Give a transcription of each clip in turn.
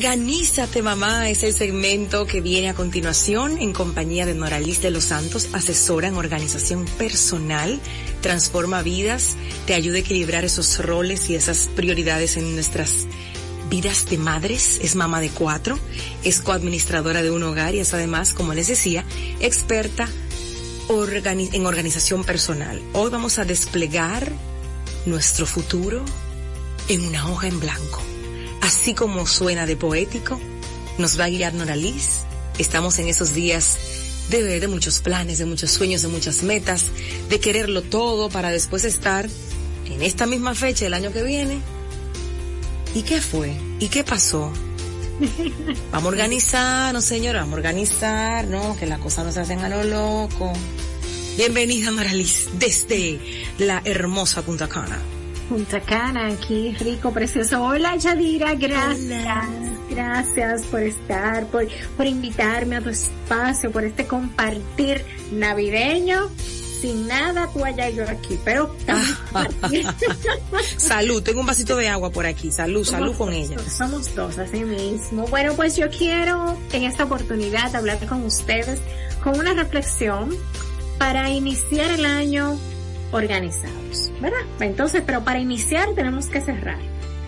Organízate mamá es el segmento que viene a continuación en compañía de Noralis de los Santos, asesora en organización personal, transforma vidas, te ayuda a equilibrar esos roles y esas prioridades en nuestras vidas de madres, es mamá de cuatro, es coadministradora de un hogar y es además, como les decía, experta en organización personal. Hoy vamos a desplegar nuestro futuro en una hoja en blanco. Así como suena de poético, nos va a guiar Noraliz. Estamos en esos días de, de muchos planes, de muchos sueños, de muchas metas, de quererlo todo para después estar en esta misma fecha el año que viene. ¿Y qué fue? ¿Y qué pasó? Vamos a organizarnos, señora, vamos a organizar, ¿no? Que las cosas no se hacen a lo loco. Bienvenida, Noraliz, desde la hermosa Punta Cana. Punta Cana, aquí rico, precioso. Hola Yadira, gracias. Gracias por estar, por, por invitarme a tu espacio, por este compartir navideño. Sin nada, tú allá y yo aquí, pero. Salud, tengo un vasito de agua por aquí. Salud, salud con dos, ella. Somos dos, así mismo. Bueno, pues yo quiero en esta oportunidad hablar con ustedes con una reflexión para iniciar el año organizados, ¿verdad? Entonces, pero para iniciar tenemos que cerrar.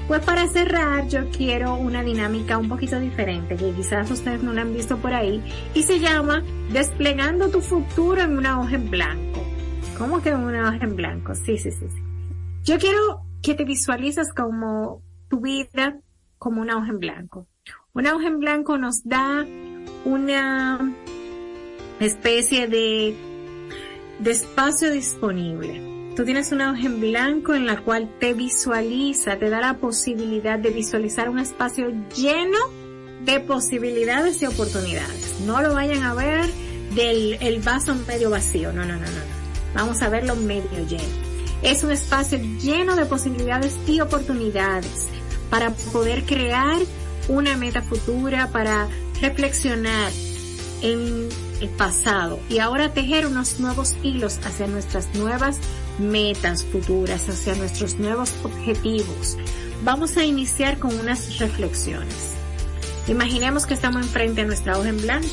Pues para cerrar yo quiero una dinámica un poquito diferente que quizás ustedes no la han visto por ahí y se llama desplegando tu futuro en una hoja en blanco. ¿Cómo que en una hoja en blanco? Sí, sí, sí. Yo quiero que te visualices como tu vida como una hoja en blanco. Una hoja en blanco nos da una especie de, de espacio disponible. Tú tienes una hoja en blanco en la cual te visualiza, te da la posibilidad de visualizar un espacio lleno de posibilidades y oportunidades. No lo vayan a ver del el vaso medio vacío. No, no, no, no. Vamos a verlo medio lleno. Es un espacio lleno de posibilidades y oportunidades para poder crear una meta futura, para reflexionar en el pasado y ahora tejer unos nuevos hilos hacia nuestras nuevas metas futuras, hacia nuestros nuevos objetivos. Vamos a iniciar con unas reflexiones. Imaginemos que estamos enfrente a nuestra hoja en blanco,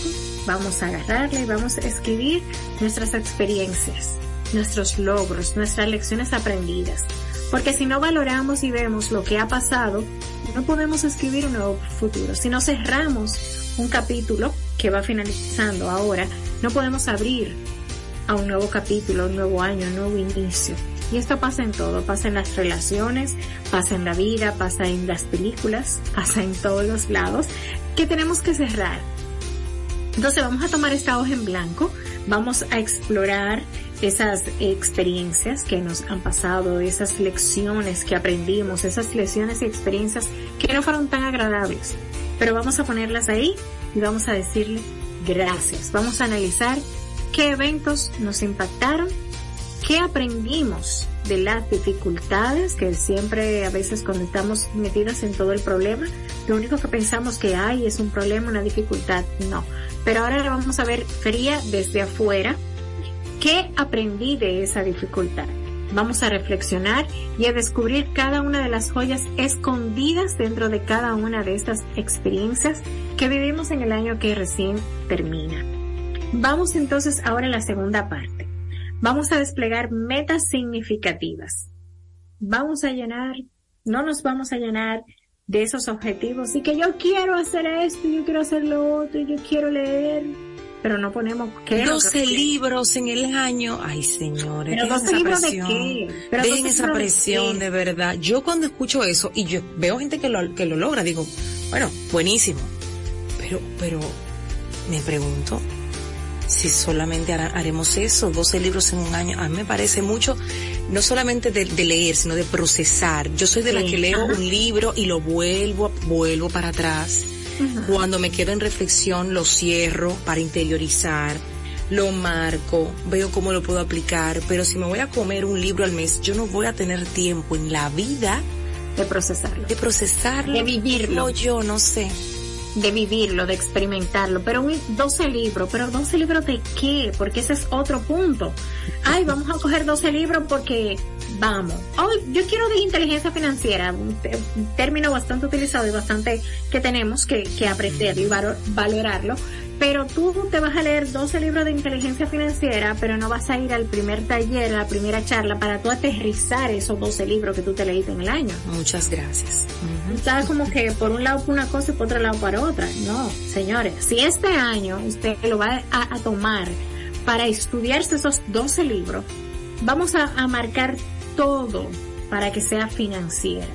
vamos a agarrarla y vamos a escribir nuestras experiencias, nuestros logros, nuestras lecciones aprendidas. Porque si no valoramos y vemos lo que ha pasado, no podemos escribir un nuevo futuro. Si no cerramos un capítulo que va finalizando ahora, no podemos abrir a un nuevo capítulo, un nuevo año, un nuevo inicio. Y esto pasa en todo, pasa en las relaciones, pasa en la vida, pasa en las películas, pasa en todos los lados, que tenemos que cerrar. Entonces vamos a tomar esta hoja en blanco, vamos a explorar esas experiencias que nos han pasado, esas lecciones que aprendimos, esas lecciones y experiencias que no fueron tan agradables. Pero vamos a ponerlas ahí y vamos a decirle gracias. Vamos a analizar qué eventos nos impactaron, qué aprendimos de las dificultades que siempre a veces cuando estamos metidos en todo el problema, lo único que pensamos que hay es un problema, una dificultad, no. Pero ahora vamos a ver fría desde afuera, qué aprendí de esa dificultad. Vamos a reflexionar y a descubrir cada una de las joyas escondidas dentro de cada una de estas experiencias que vivimos en el año que recién termina. Vamos entonces ahora a la segunda parte. Vamos a desplegar metas significativas. vamos a llenar, no nos vamos a llenar de esos objetivos y que yo quiero hacer esto, yo quiero hacer lo otro, yo quiero leer, pero no ponemos qué 12 libros en el año. Ay, señores, pero 12 libros de qué? Pero dejen esa presión de, verdad. Yo cuando escucho eso y yo veo gente que lo que lo logra, digo, bueno, buenísimo. Pero pero me pregunto si solamente haremos eso, 12 libros en un año. A mí me parece mucho, no solamente de, leer, sino de procesar. Yo soy de la que leo un libro y lo vuelvo, vuelvo para atrás cuando me quedo en reflexión lo cierro para interiorizar, lo marco, veo cómo lo puedo aplicar, pero si me voy a comer un libro al mes, yo no voy a tener tiempo en la vida de procesarlo. De procesarlo. De vivirlo. yo, no sé de vivirlo, de experimentarlo, pero un 12 libros, pero 12 libros de qué? Porque ese es otro punto. Ay, vamos a coger 12 libros porque vamos. Oh, yo quiero de inteligencia financiera, un, término bastante utilizado y bastante que tenemos que, que aprender y valorarlo, pero tú te vas a leer 12 libros de inteligencia financiera, pero no vas a ir al primer taller, a la primera charla para tú aterrizar esos 12 libros que tú te leíste en el año. Muchas gracias. Sabes como que por un lado para una cosa y por otro lado para otra. No, señores, si este año usted lo va a, tomar para estudiarse esos 12 libros, vamos a, a marcar todo para que sea financiera.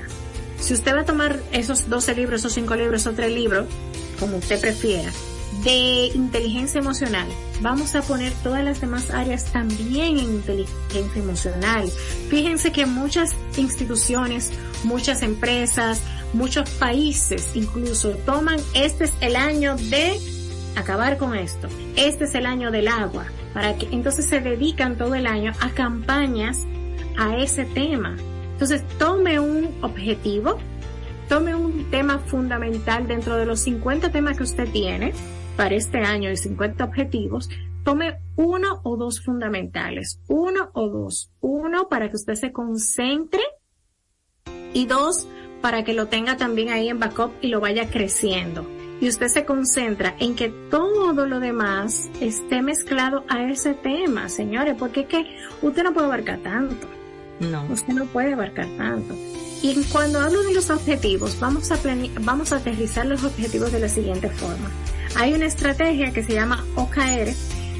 Si usted va a tomar esos 12 libros, esos 5 libros, esos 3 libros, como usted prefiera, de inteligencia emocional. Vamos a poner todas las demás áreas también en inteligencia emocional. Fíjense que muchas instituciones, muchas empresas, muchos países incluso toman este es el año de acabar con esto. Este es el año del agua. Para que entonces se dedican todo el año a campañas a ese tema. Entonces tome un objetivo, tome un tema fundamental dentro de los 50 temas que usted tiene para este año de 50 objetivos, tome uno o dos fundamentales, uno o dos, uno para que usted se concentre y dos para que lo tenga también ahí en backup y lo vaya creciendo. Y usted se concentra en que todo lo demás esté mezclado a ese tema, señores, porque es que usted no puede abarcar tanto. No. Usted no puede abarcar tanto. Y cuando hablo de los objetivos, vamos a, vamos a aterrizar los objetivos de la siguiente forma. Hay una estrategia que se llama OKR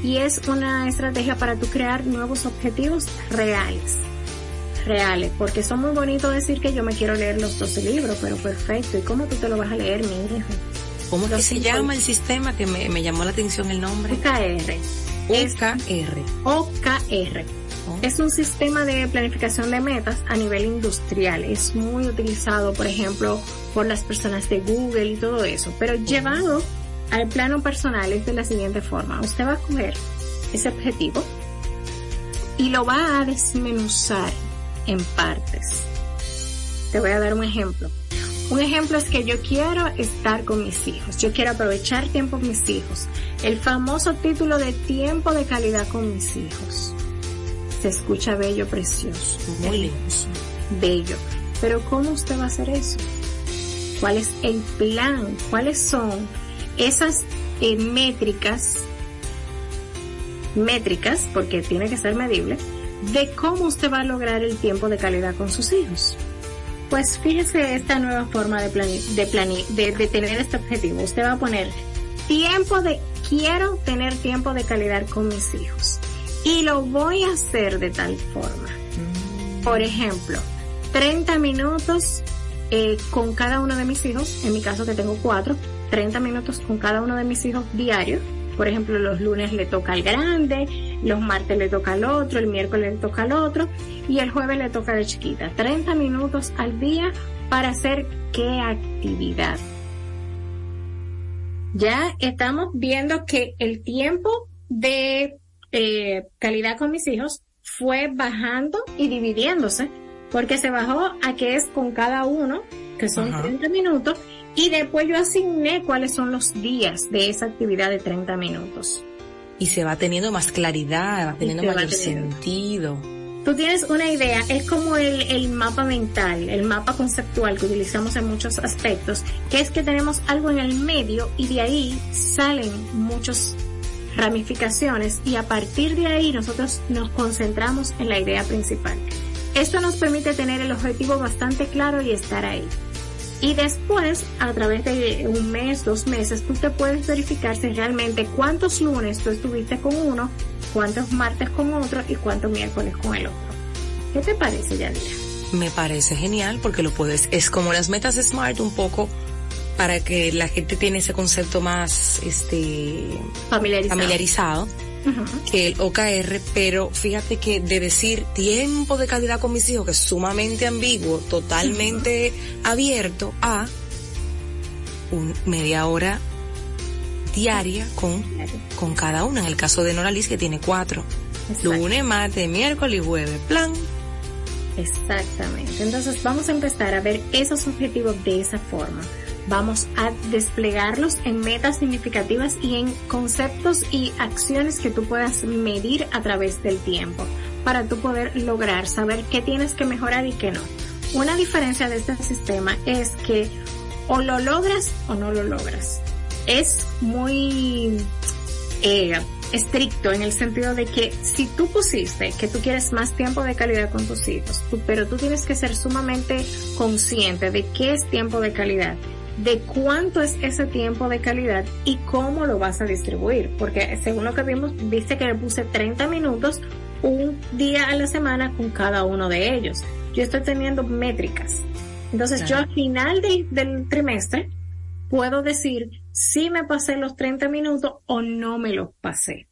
y es una estrategia para tú crear nuevos objetivos reales. Reales, porque son muy bonitos decir que yo me quiero leer los 12 libros, pero perfecto. ¿Y cómo tú te lo vas a leer, mi hijo? ¿Cómo que se llama el sistema que me, llamó la atención el nombre? OKR. OKR. OKR. Oh. Es un sistema de planificación de metas a nivel industrial. Es muy utilizado, por ejemplo, por las personas de Google y todo eso, pero llevado al plano personal es de la siguiente forma. Usted va a coger ese objetivo y lo va a desmenuzar en partes. Te voy a dar un ejemplo. Un ejemplo es que yo quiero estar con mis hijos, yo quiero aprovechar tiempo con mis hijos. El famoso título de tiempo de calidad con mis hijos. Se escucha bello, precioso. Muy lindo. Bello. Pero ¿cómo usted va a hacer eso? ¿Cuál es el plan? ¿Cuáles son esas eh, métricas, métricas, porque tiene que ser medible, de cómo usted va a lograr el tiempo de calidad con sus hijos. Pues fíjese esta nueva forma de, de, de, tener este objetivo. Usted va a poner tiempo de, quiero tener tiempo de calidad con mis hijos. Y lo voy a hacer de tal forma. Por ejemplo, 30 minutos eh, con cada uno de mis hijos, en mi caso que tengo cuatro, 30 minutos con cada uno de mis hijos diarios. Por ejemplo, los lunes le toca al grande, los martes le toca al otro, el miércoles le toca al otro y el jueves le toca a la chiquita. 30 minutos al día para hacer qué actividad. Ya estamos viendo que el tiempo de eh, calidad con mis hijos fue bajando y dividiéndose, porque se bajó a que es con cada uno, que son 30 minutos, y después yo asigné cuáles son los días de esa actividad de 30 minutos. Y se va teniendo más claridad, va teniendo mayor sentido. Tú tienes una idea, es como el, el mapa mental, el mapa conceptual que utilizamos en muchos aspectos, que es que tenemos algo en el medio y de ahí salen muchas ramificaciones y a partir de ahí nosotros nos concentramos en la idea principal. Esto nos permite tener el objetivo bastante claro y estar ahí. Y después, a través de un mes, dos meses, tú te puedes verificar si realmente cuántos lunes tú estuviste con uno, cuántos martes con otro y cuántos miércoles con el otro. ¿Qué te parece, Yadira? Me parece genial porque lo puedes, es como las metas SMART un poco para que la gente tiene ese concepto más este familiarizado, familiarizado que el OKR, pero fíjate que de decir tiempo de calidad con mis hijos, que es sumamente ambiguo, totalmente abierto a un media hora diaria con, con cada una. En el caso de Noralis que tiene cuatro. Lunes, martes, miércoles y jueves. Plan. Exactamente. Entonces vamos a empezar a ver esos objetivos de esa forma vamos a desplegarlos en metas significativas y en conceptos y acciones que tú puedas medir a través del tiempo para tú poder lograr saber qué tienes que mejorar y qué no. Una diferencia de este sistema es que o lo logras o no lo logras. Es muy eh, estricto en el sentido de que si tú pusiste que tú quieres más tiempo de calidad con tus hijos, pero tú tienes que ser sumamente consciente de qué es tiempo de calidad de cuánto es ese tiempo de calidad y cómo lo vas a distribuir. Porque según lo que vimos, viste que le puse 30 minutos un día a la semana con cada uno de ellos. Yo estoy teniendo métricas. Entonces yo al final del trimestre puedo decir si me pasé los 30 minutos o no me los pasé,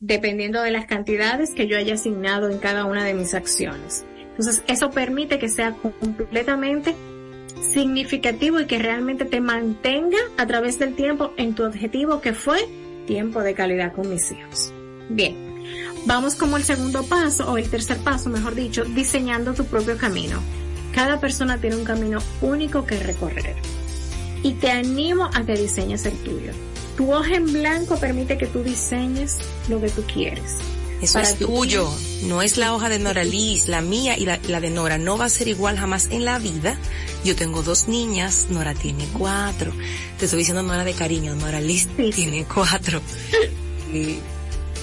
dependiendo de las cantidades que yo haya asignado en cada una de mis acciones. Entonces eso permite que sea completamente significativo y que realmente te mantenga a través del tiempo en tu objetivo que fue tiempo de calidad con mis hijos. Bien, vamos como el segundo paso o el tercer paso, mejor dicho, diseñando tu propio camino. Cada persona tiene un camino único que recorrer y te animo a que diseñes el tuyo. Tu hoja en blanco permite que tú diseñes lo que tú quieres. Eso es tuyo, no es la hoja de Nora Liz, la mía y la, de Nora no va a ser igual jamás en la vida. Yo tengo dos niñas, Nora tiene cuatro. Te estoy diciendo Nora de cariño, Nora Liz tiene cuatro.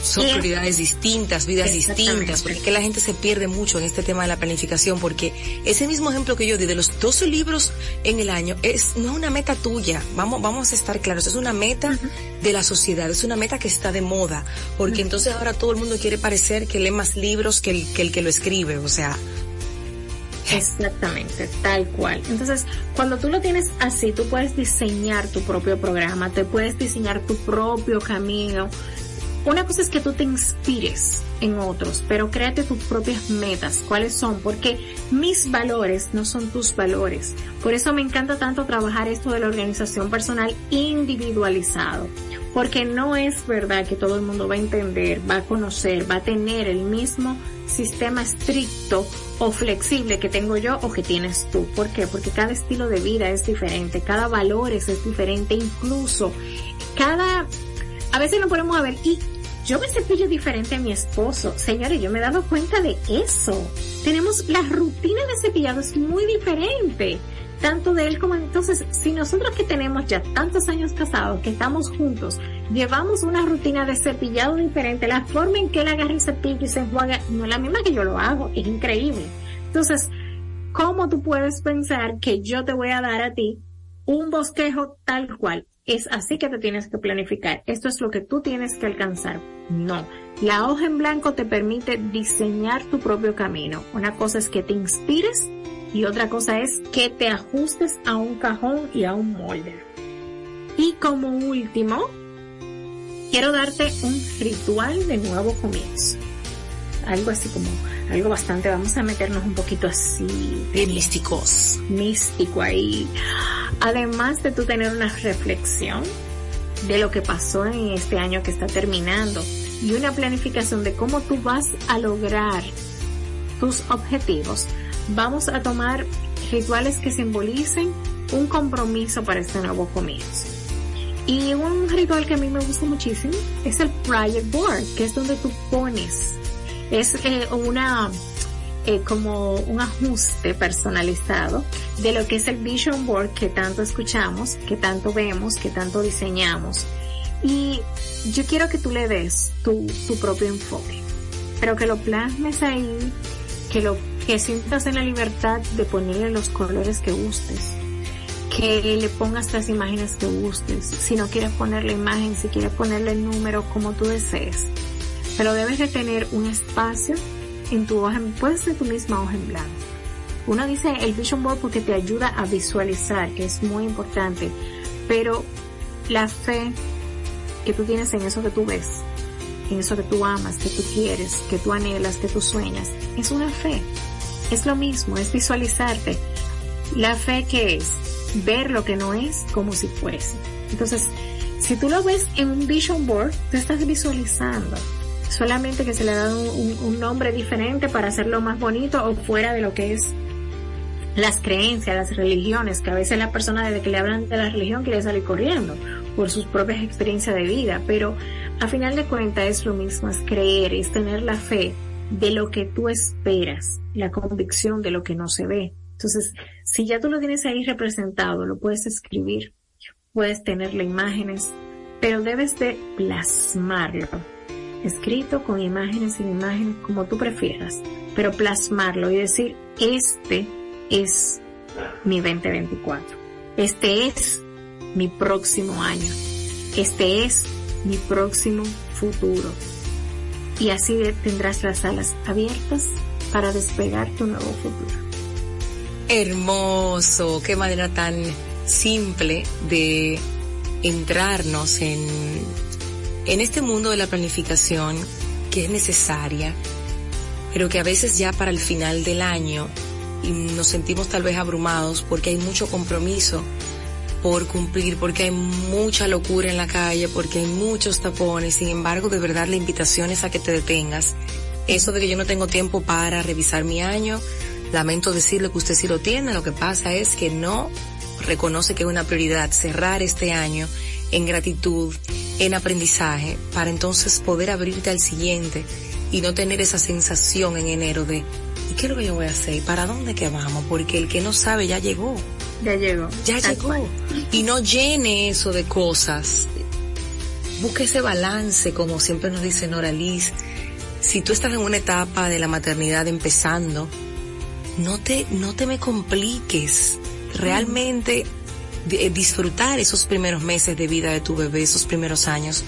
son prioridades distintas, vidas distintas, porque es que la gente se pierde mucho en este tema de la planificación, porque ese mismo ejemplo que yo di de los 12 libros en el año es no es una meta tuya, vamos, vamos a estar claros, es una meta de la sociedad, es una meta que está de moda, porque entonces ahora todo el mundo quiere parecer que lee más libros que el que, el que lo escribe, o sea, Exactamente, tal cual. Entonces, cuando tú lo tienes así, tú puedes diseñar tu propio programa, te puedes diseñar tu propio camino, una cosa es que tú te inspires en otros, pero créate tus propias metas. ¿Cuáles son? Porque mis valores no son tus valores. Por eso me encanta tanto trabajar esto de la organización personal individualizado. Porque no es verdad que todo el mundo va a entender, va a conocer, va a tener el mismo sistema estricto o flexible que tengo yo o que tienes tú. ¿Por qué? Porque cada estilo de vida es diferente, cada valor es diferente, incluso cada a veces nos ponemos a ver, y yo me cepillo diferente a mi esposo. Señores, yo me he dado cuenta de eso. Tenemos la rutina de cepillado es muy diferente. Tanto de él como entonces, si nosotros que tenemos ya tantos años casados, que estamos juntos, llevamos una rutina de cepillado diferente, la forma en que él agarra el cepillo y se enjuaga no es la misma que yo lo hago, es increíble. Entonces, ¿cómo tú puedes pensar que yo te voy a dar a ti un bosquejo tal cual? Es así que te tienes que planificar. Esto es lo que tú tienes que alcanzar. No. La hoja en blanco te permite diseñar tu propio camino. Una cosa es que te inspires y otra cosa es que te ajustes a un cajón y a un molde. Y como último, quiero darte un ritual de nuevo comienzo. Algo así como, algo bastante, vamos a meternos un poquito así. De místicos. Místico ahí Además de tú tener una reflexión de lo que pasó en este año que está terminando y una planificación de cómo tú vas a lograr tus objetivos, vamos a tomar rituales que simbolicen un compromiso para este nuevo comienzo. Y un ritual que a mí me gusta muchísimo es el Project Board, que es donde tú pones, es eh, una eh, como un ajuste personalizado de lo que es el Vision Board que tanto escuchamos, que tanto vemos, que tanto diseñamos. Y yo quiero que tú le des tu, tu propio enfoque, pero que lo plasmes ahí, que lo que sientas en la libertad de ponerle los colores que gustes, que le pongas las imágenes que gustes, si no quieres poner la imagen, si quieres ponerle el número como tú desees. Pero debes de tener un espacio en tu hoja, puede ser tu misma hoja en blanco. Uno dice el vision board porque te ayuda a visualizar, que es muy importante, pero la fe que tú tienes en eso que tú ves, en eso que tú amas, que tú quieres, que tú anhelas, que tú sueñas, es una fe. Es lo mismo, es visualizarte. La fe que es ver lo que no es como si fuese. Entonces, si tú lo ves en un vision board, tú estás visualizando. Solamente que se le ha dado un, nombre diferente para hacerlo más bonito o fuera de lo que es las creencias, las religiones, que a veces la persona desde que le hablan de la religión quiere salir corriendo por sus propias experiencias de vida, pero a final de cuentas es lo mismo, es creer, es tener la fe de lo que tú esperas, la convicción de lo que no se ve. Entonces, si ya tú lo tienes ahí representado, lo puedes escribir, puedes tenerle imágenes, pero debes de plasmarlo, escrito con imágenes, sin imágenes, como tú prefieras, pero plasmarlo y decir, este es mi 2024. Este es mi próximo año. Este es mi próximo futuro. Y así tendrás las alas abiertas para despegar tu nuevo futuro. Hermoso, qué manera tan simple de entrarnos en, en este mundo de la planificación que es necesaria, pero que a veces ya para el final del año nos sentimos tal vez abrumados porque hay mucho compromiso por cumplir, porque hay mucha locura en la calle, porque hay muchos tapones. Sin embargo, de verdad la invitación es a que te detengas. Eso de que yo no tengo tiempo para revisar mi año, lamento decirle que usted sí lo tiene. Lo que pasa es que no reconoce que es una prioridad cerrar este año en gratitud, en aprendizaje, para entonces poder abrirte al siguiente y no tener esa sensación en enero de ¿y qué es lo que yo voy a hacer? ¿Para dónde que vamos? Porque el que no sabe ya llegó. Ya llegó. Ya llegó. Y no llene eso de cosas. Busque ese balance, como siempre nos dice Nora Liz. Si tú estás en una etapa de la maternidad empezando, no te, no te me compliques. Realmente disfrutar esos primeros meses de vida de tu bebé, esos primeros años,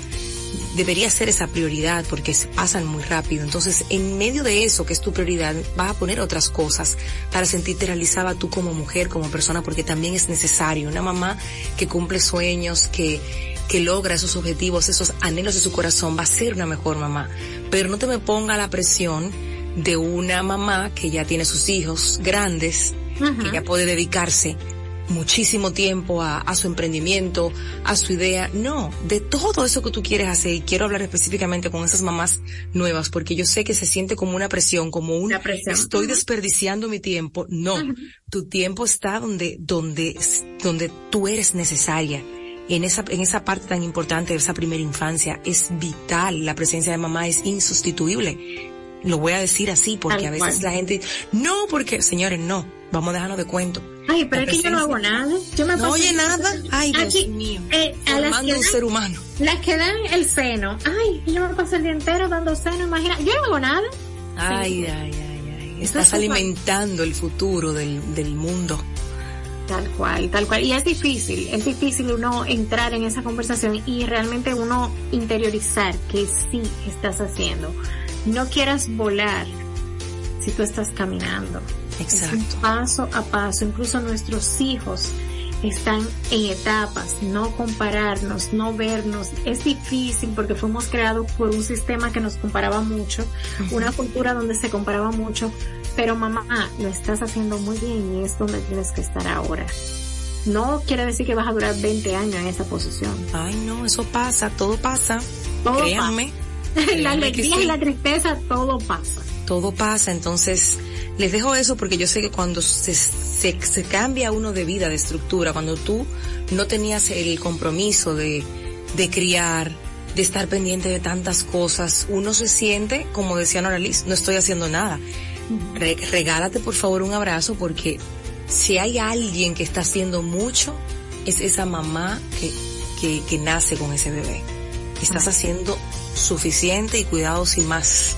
debería ser esa prioridad porque se pasan muy rápido. Entonces, en medio de eso que es tu prioridad, vas a poner otras cosas para sentirte realizada tú como mujer, como persona, porque también es necesario. Una mamá que cumple sueños, que, que logra esos objetivos, esos anhelos de su corazón, va a ser una mejor mamá. Pero no te me ponga la presión de una mamá que ya tiene sus hijos grandes, que ya puede dedicarse muchísimo tiempo a, a, su emprendimiento, a su idea. No, de todo eso que tú quieres hacer, y quiero hablar específicamente con esas mamás nuevas, porque yo sé que se siente como una presión, como un estoy desperdiciando mi tiempo. No, tu tiempo está donde, donde, donde tú eres necesaria. En esa, en esa parte tan importante de esa primera infancia es vital. La presencia de mamá es insustituible. Lo voy a decir así porque a veces la gente, no, porque, señores, no, vamos a dejarnos de cuento Ay, pero es que yo no hago nada. Yo me no oye nada. Ay, Dios mío. Eh, a las que un ser humano. Las que dan el seno. Ay, yo me paso el día entero dando seno, imagina. Yo no hago nada. Ay, sí. ay, ay, ay. Estás alimentando el futuro del, del mundo. Tal cual, tal cual. Y es difícil, es difícil uno entrar en esa conversación y realmente uno interiorizar que sí estás haciendo. No quieras volar si tú estás caminando. Exacto. paso a paso, incluso nuestros hijos están en etapas, no compararnos, no vernos. Es difícil porque fuimos creados por un sistema que nos comparaba mucho, una cultura donde se comparaba mucho, pero mamá, lo estás haciendo muy bien y es donde tienes que estar ahora. No quiere decir que vas a durar 20 años en esa posición. Ay, no, eso pasa, todo pasa. Todo Créanme. Pasa. la alegría y la tristeza, todo pasa. Todo pasa, entonces les dejo eso porque yo sé que cuando se, se, se, cambia uno de vida, de estructura, cuando tú no tenías el compromiso de, de criar, de estar pendiente de tantas cosas, uno se siente, como decía Nora Liz, no estoy haciendo nada. Re, regálate por favor un abrazo porque si hay alguien que está haciendo mucho, es esa mamá que, que, que nace con ese bebé. Estás haciendo suficiente y cuidado sin más.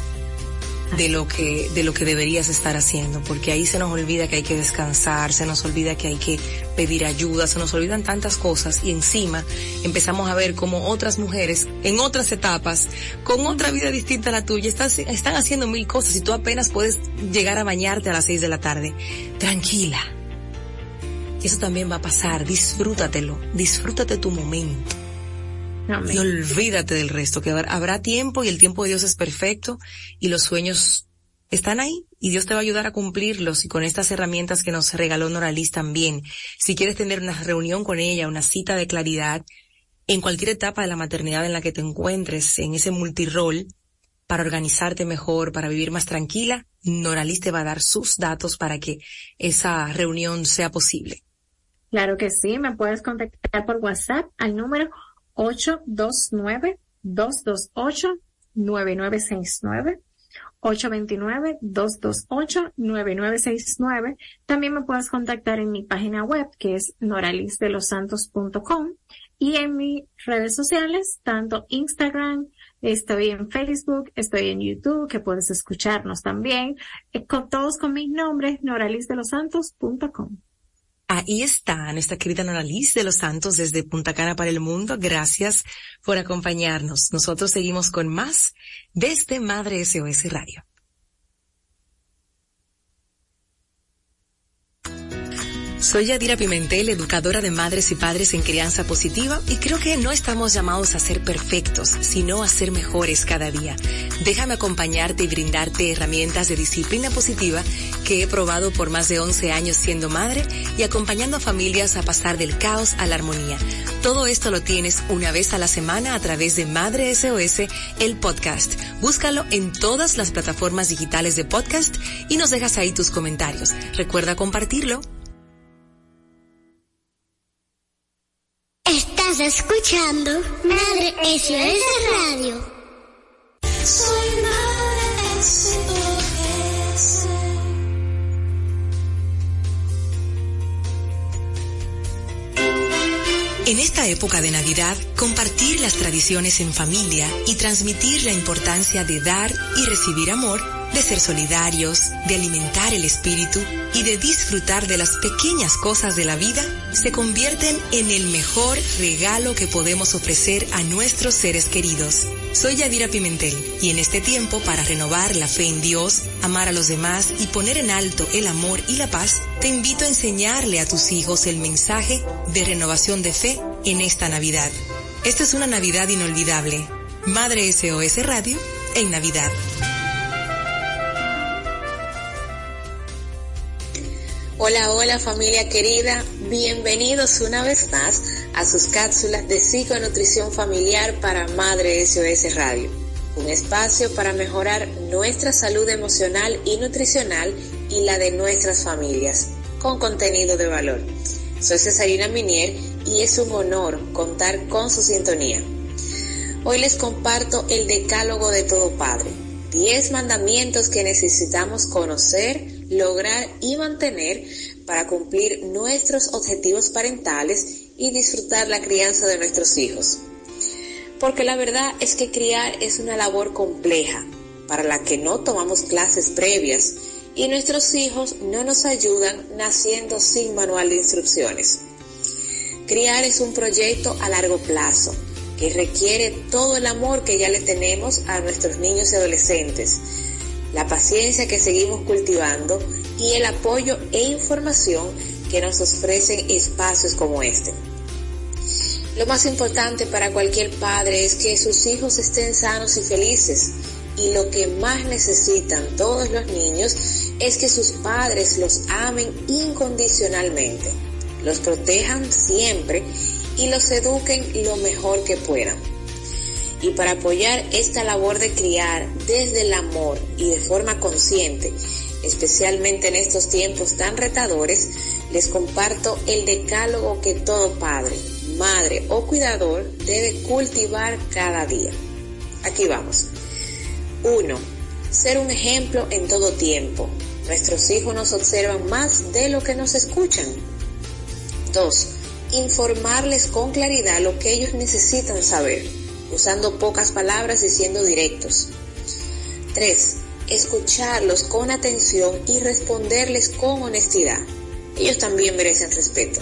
De lo que de lo que deberías estar haciendo, porque ahí se nos olvida que hay que descansar, se nos olvida que hay que pedir ayuda, se nos olvidan tantas cosas y encima empezamos a ver como otras mujeres en otras etapas, con otra vida distinta a la tuya, están, están haciendo mil cosas y tú apenas puedes llegar a bañarte a las seis de la tarde. Tranquila. Eso también va a pasar, disfrútatelo, disfrútate tu momento. Y olvídate del resto, que habrá tiempo y el tiempo de Dios es perfecto y los sueños están ahí y Dios te va a ayudar a cumplirlos y con estas herramientas que nos regaló Noralis también. Si quieres tener una reunión con ella, una cita de claridad, en cualquier etapa de la maternidad en la que te encuentres, en ese multirol, para organizarte mejor, para vivir más tranquila, Noralis te va a dar sus datos para que esa reunión sea posible. Claro que sí, me puedes contactar por WhatsApp al número 829-228-9969. 829-228-9969. También me puedes contactar en mi página web que es noralisdelosantos.com y en mis redes sociales, tanto Instagram, estoy en Facebook, estoy en YouTube, que puedes escucharnos también, eh, todos con mis nombres, noralisdelosantos.com. Ahí está nuestra querida Liz de los Santos desde Punta Cana para el Mundo. Gracias por acompañarnos. Nosotros seguimos con más desde Madre SOS Radio. Soy Yadira Pimentel, educadora de madres y padres en crianza positiva y creo que no estamos llamados a ser perfectos, sino a ser mejores cada día. Déjame acompañarte y brindarte herramientas de disciplina positiva que he probado por más de 11 años siendo madre y acompañando a familias a pasar del caos a la armonía. Todo esto lo tienes una vez a la semana a través de Madre SOS, el podcast. Búscalo en todas las plataformas digitales de podcast y nos dejas ahí tus comentarios. Recuerda compartirlo. Estás escuchando Madre SOS Radio. Soy Madre SOS. En esta época de Navidad, compartir las tradiciones en familia y transmitir la importancia de dar y recibir amor de ser solidarios, de alimentar el espíritu y de disfrutar de las pequeñas cosas de la vida, se convierten en el mejor regalo que podemos ofrecer a nuestros seres queridos. Soy Yadira Pimentel y en este tiempo para renovar la fe en Dios, amar a los demás y poner en alto el amor y la paz, te invito a enseñarle a tus hijos el mensaje de renovación de fe en esta Navidad. Esta es una Navidad inolvidable. Madre SOS Radio en Navidad. Hola, hola familia querida, bienvenidos una vez más a sus cápsulas de psiconutrición familiar para Madre SOS Radio, un espacio para mejorar nuestra salud emocional y nutricional y la de nuestras familias, con contenido de valor. Soy Cesarina Minier y es un honor contar con su sintonía. Hoy les comparto el decálogo de todo padre, 10 mandamientos que necesitamos conocer, lograr y mantener para cumplir nuestros objetivos parentales y disfrutar la crianza de nuestros hijos. Porque la verdad es que criar es una labor compleja para la que no tomamos clases previas y nuestros hijos no nos ayudan naciendo sin manual de instrucciones. Criar es un proyecto a largo plazo que requiere todo el amor que ya le tenemos a nuestros niños y adolescentes la paciencia que seguimos cultivando y el apoyo e información que nos ofrecen espacios como este. Lo más importante para cualquier padre es que sus hijos estén sanos y felices y lo que más necesitan todos los niños es que sus padres los amen incondicionalmente, los protejan siempre y los eduquen lo mejor que puedan. Y para apoyar esta labor de criar desde el amor y de forma consciente, especialmente en estos tiempos tan retadores, les comparto el decálogo que todo padre, madre o cuidador debe cultivar cada día. Aquí vamos. 1. Ser un ejemplo en todo tiempo. Nuestros hijos nos observan más de lo que nos escuchan. 2. Informarles con claridad lo que ellos necesitan saber usando pocas palabras y siendo directos. 3. escucharlos con atención y responderles con honestidad. Ellos también merecen respeto.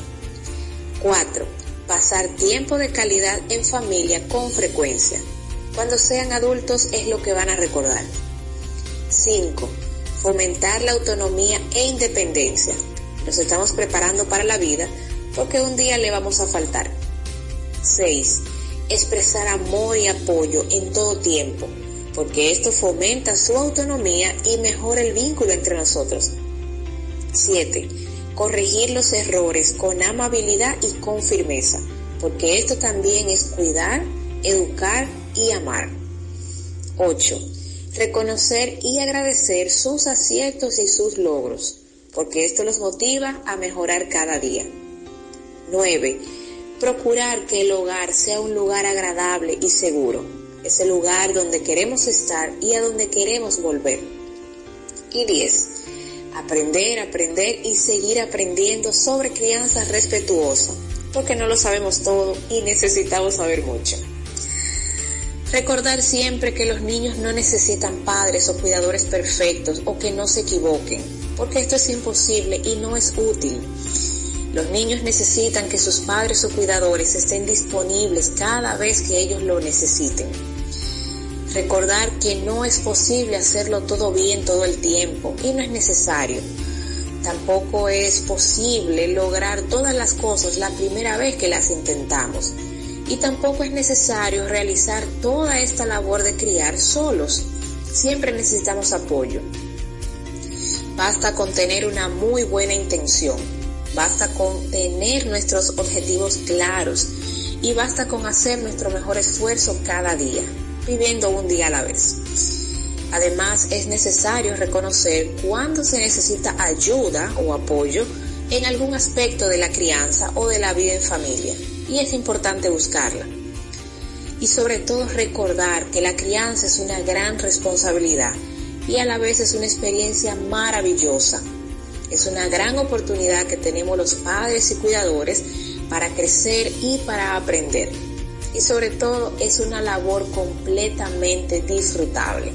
4. Pasar tiempo de calidad en familia con frecuencia. Cuando sean adultos es lo que van a recordar. 5. Fomentar la autonomía e independencia. Nos estamos preparando para la vida porque un día le vamos a faltar. 6. Expresar amor y apoyo en todo tiempo, porque esto fomenta su autonomía y mejora el vínculo entre nosotros. 7. Corregir los errores con amabilidad y con firmeza, porque esto también es cuidar, educar y amar. 8. Reconocer y agradecer sus aciertos y sus logros, porque esto los motiva a mejorar cada día. 9. Procurar que el hogar sea un lugar agradable y seguro, ese lugar donde queremos estar y a donde queremos volver. Y 10. Aprender, aprender y seguir aprendiendo sobre crianza respetuosa, porque no lo sabemos todo y necesitamos saber mucho. Recordar siempre que los niños no necesitan padres o cuidadores perfectos o que no se equivoquen, porque esto es imposible y no es útil. Los niños necesitan que sus padres o cuidadores estén disponibles cada vez que ellos lo necesiten. Recordar que no es posible hacerlo todo bien todo el tiempo y no es necesario. Tampoco es posible lograr todas las cosas la primera vez que las intentamos y tampoco es necesario realizar toda esta labor de criar solos. Siempre necesitamos apoyo. Basta con tener una muy buena intención, basta con tener nuestros objetivos claros y basta con hacer nuestro mejor esfuerzo cada día, viviendo un día a la vez. Además, es necesario reconocer cuándo se necesita ayuda o apoyo en algún aspecto de la crianza o de la vida en familia y es importante buscarla. Y sobre todo recordar que la crianza es una gran responsabilidad y a la vez es una experiencia maravillosa. Es una gran oportunidad que tenemos los padres y cuidadores para crecer y para aprender. Y sobre todo es una labor completamente disfrutable.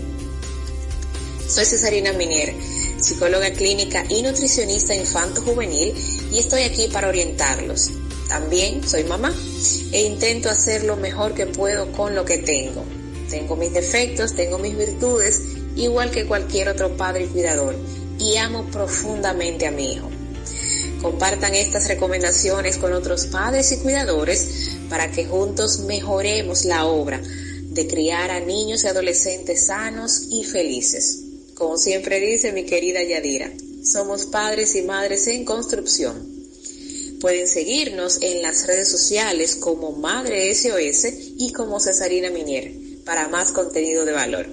Soy Cesarina Minier, psicóloga clínica y nutricionista infanto-juvenil y estoy aquí para orientarlos también soy mamá e intento hacer lo mejor que puedo con lo que tengo. Tengo mis defectos, tengo mis virtudes, igual que cualquier otro padre y cuidador, y amo profundamente a mi hijo. Compartan estas recomendaciones con otros padres y cuidadores para que juntos mejoremos la obra de criar a niños y adolescentes sanos y felices. Como siempre dice mi querida Yadira, somos padres y madres en construcción Pueden seguirnos en las redes sociales como Madre SOS y como Cesarina Minier para más contenido de valor.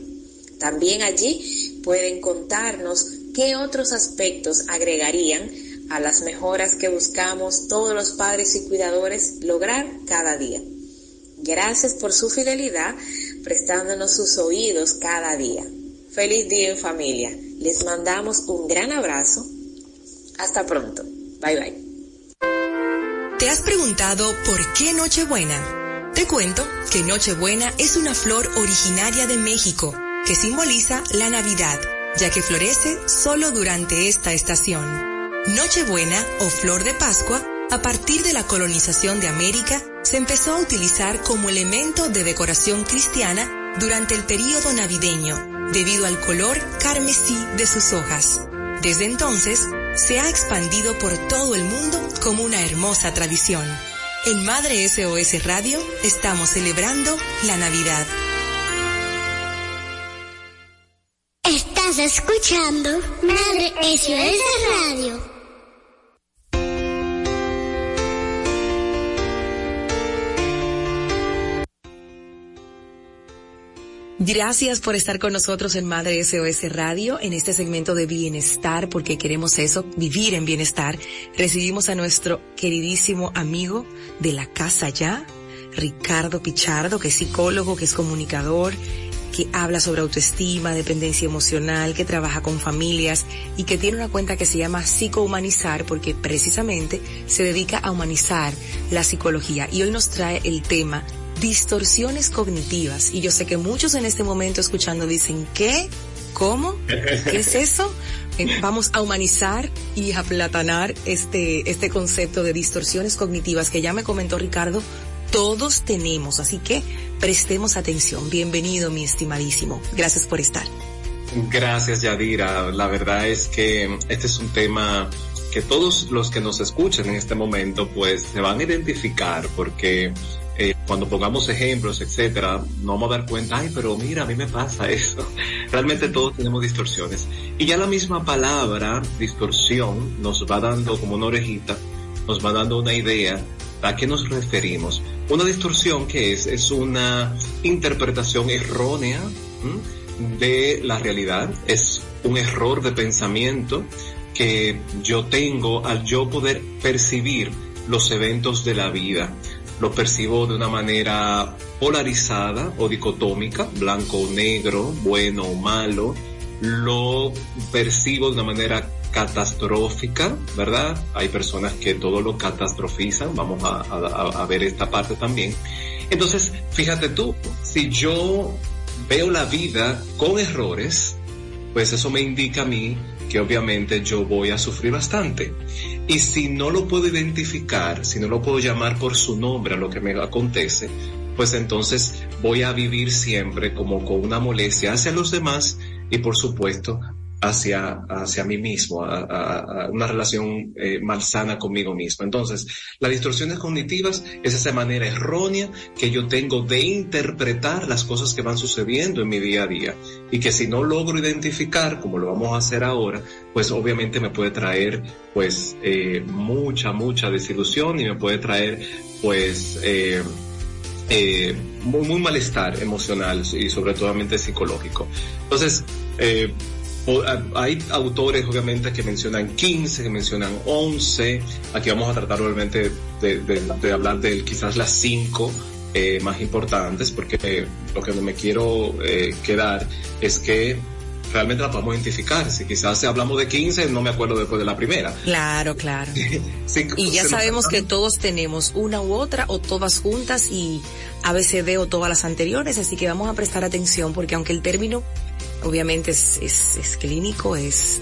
También allí pueden contarnos qué otros aspectos agregarían a las mejoras que buscamos todos los padres y cuidadores lograr cada día. Gracias por su fidelidad, prestándonos sus oídos cada día. Feliz día en familia. Les mandamos un gran abrazo. Hasta pronto. Bye bye. ¿Te has preguntado por qué Nochebuena? Te cuento que Nochebuena es una flor originaria de México que simboliza la Navidad, ya que florece solo durante esta estación. Nochebuena o flor de Pascua, a partir de la colonización de América, se empezó a utilizar como elemento de decoración cristiana durante el período navideño, debido al color carmesí de sus hojas. Desde entonces, se ha expandido por todo el mundo como una hermosa tradición. En Madre SOS Radio estamos celebrando la Navidad. Escuchando Madre SOS Radio. Gracias por estar con nosotros en Madre SOS Radio en este segmento de bienestar porque queremos eso, vivir en bienestar. Recibimos a nuestro queridísimo amigo de la casa ya, Ricardo Pichardo, que es psicólogo, que es comunicador, que habla sobre autoestima, dependencia emocional, que trabaja con familias y que tiene una cuenta que se llama Psicohumanizar porque precisamente se dedica a humanizar la psicología y hoy nos trae el tema distorsiones cognitivas. Y yo sé que muchos en este momento escuchando dicen, ¿qué? ¿Cómo? ¿Qué es eso? Eh, vamos a humanizar y aplatanar este, este concepto de distorsiones cognitivas que ya me comentó Ricardo, todos tenemos, así que prestemos atención. Bienvenido, mi estimadísimo. Gracias por estar. Gracias, Yadira. La verdad es que este es un tema que todos los que nos escuchan en este momento, pues se van a identificar porque eh, cuando pongamos ejemplos, etcétera, no vamos a dar cuenta, ay, pero mira, a mí me pasa eso. Realmente todos tenemos distorsiones. Y ya la misma palabra, distorsión, nos va dando como una orejita, nos va dando una idea a qué nos referimos. Una distorsión que es, es una interpretación errónea de la realidad, es un error de pensamiento que yo tengo al yo poder percibir los eventos de la vida. Lo percibo de una manera polarizada o dicotómica, blanco o negro, bueno o malo. Lo percibo de una manera catastrófica, ¿verdad? Hay personas que todo lo catastrofizan, vamos a, a, ver esta parte también. Entonces, fíjate tú, si yo veo la vida con errores, pues eso me indica a mí que obviamente yo voy a sufrir bastante. Y si no lo puedo identificar, si no lo puedo llamar por su nombre a lo que me acontece, pues entonces voy a vivir siempre como con una molestia hacia los demás y por supuesto hacia, hacia mí mismo, una relación eh, malsana conmigo mismo. Entonces, las distorsiones cognitivas es esa manera errónea que yo tengo de interpretar las cosas que van sucediendo en mi día a día y que si no logro identificar, como lo vamos a hacer ahora, pues obviamente me puede traer pues eh, mucha, mucha desilusión y me puede traer pues eh, eh, muy, muy malestar emocional y sobre todo psicológico. Entonces, eh, hay autores obviamente que mencionan 15, que mencionan 11. Aquí vamos a tratar obviamente de, hablar de quizás las 5 eh, más importantes porque eh, lo que me quiero eh, quedar es que realmente la podemos identificar. Si quizás hablamos de 15, no me acuerdo después de la primera. Claro, claro. y ya sabemos que todos tenemos una u otra o todas juntas y ABCD o todas las anteriores, así que vamos a prestar atención porque aunque el término obviamente es, es, clínico, es,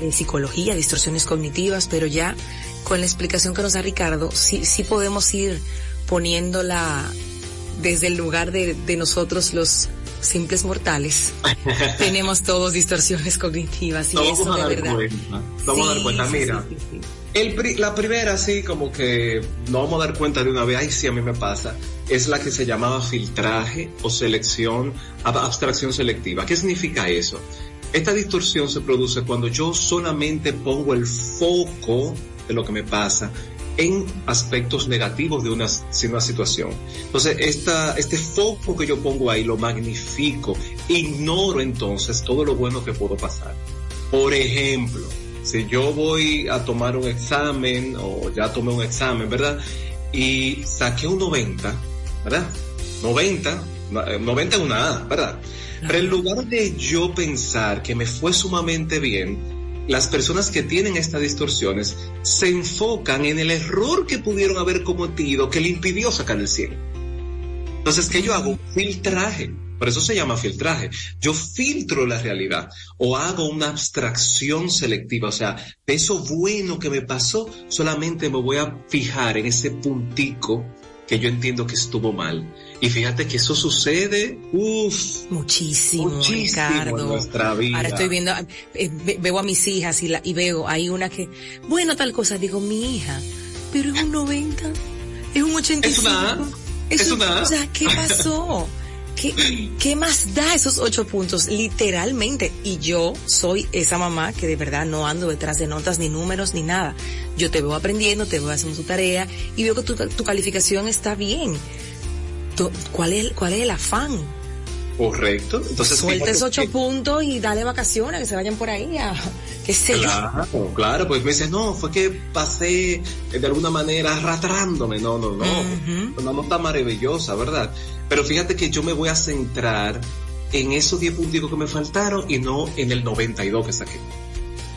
de, psicología, distorsiones cognitivas, pero ya con la explicación que nos da Ricardo, sí, sí podemos ir poniéndola desde el lugar de, de nosotros los simples mortales. tenemos todos distorsiones cognitivas y eso de verdad. Vamos a dar cuenta, mira. El, la primera, sí, como que no vamos a dar cuenta de una vez, ay, sí, a mí me pasa, es la que se llamaba filtraje o selección, abstracción selectiva. ¿Qué significa eso? Esta distorsión se produce cuando yo solamente pongo el foco de lo que me pasa en aspectos negativos de una, una situación. Entonces, esta, este foco que yo pongo ahí lo magnifico, ignoro entonces todo lo bueno que puedo pasar. Por ejemplo, si yo voy a tomar un examen o ya tomé un examen, ¿verdad? Y saqué un 90, ¿verdad? 90, 90 es una A, ¿verdad? Pero en lugar de yo pensar que me fue sumamente bien, las personas que tienen estas distorsiones se enfocan en el error que pudieron haber cometido que le impidió sacar el 100. Entonces, ¿qué yo hago? Filtraje por eso se llama filtraje. Yo filtro la realidad o hago una abstracción selectiva. O sea, de eso bueno que me pasó, solamente me voy a fijar en ese puntico que yo entiendo que estuvo mal. Y fíjate que eso sucede, uff, muchísimo, muchísimo En nuestra vida. Ahora estoy viendo, eh, veo a mis hijas y, la, y veo, hay una que, bueno, tal cosa, digo, mi hija, pero es un 90, es un 85. Es una, es, es una. O sea, ¿qué pasó? ¿Qué, más da esos ocho puntos? Literalmente. Y yo soy esa mamá que de verdad no ando detrás de notas ni números ni nada. Yo te veo aprendiendo, te veo haciendo tu tarea y veo que tu, calificación está bien. ¿Cuál es, ¿Cuál es el afán? Correcto. Entonces, Suelta esos ocho puntos y dale vacaciones, que se vayan por ahí a, qué sé Claro, claro, pues me dices, no, fue que pasé de alguna manera arrastrándome. No, no, no. Una nota maravillosa, ¿verdad? Pero fíjate que yo me voy a centrar en esos 10 puntos que me faltaron y no en el 92 que saqué.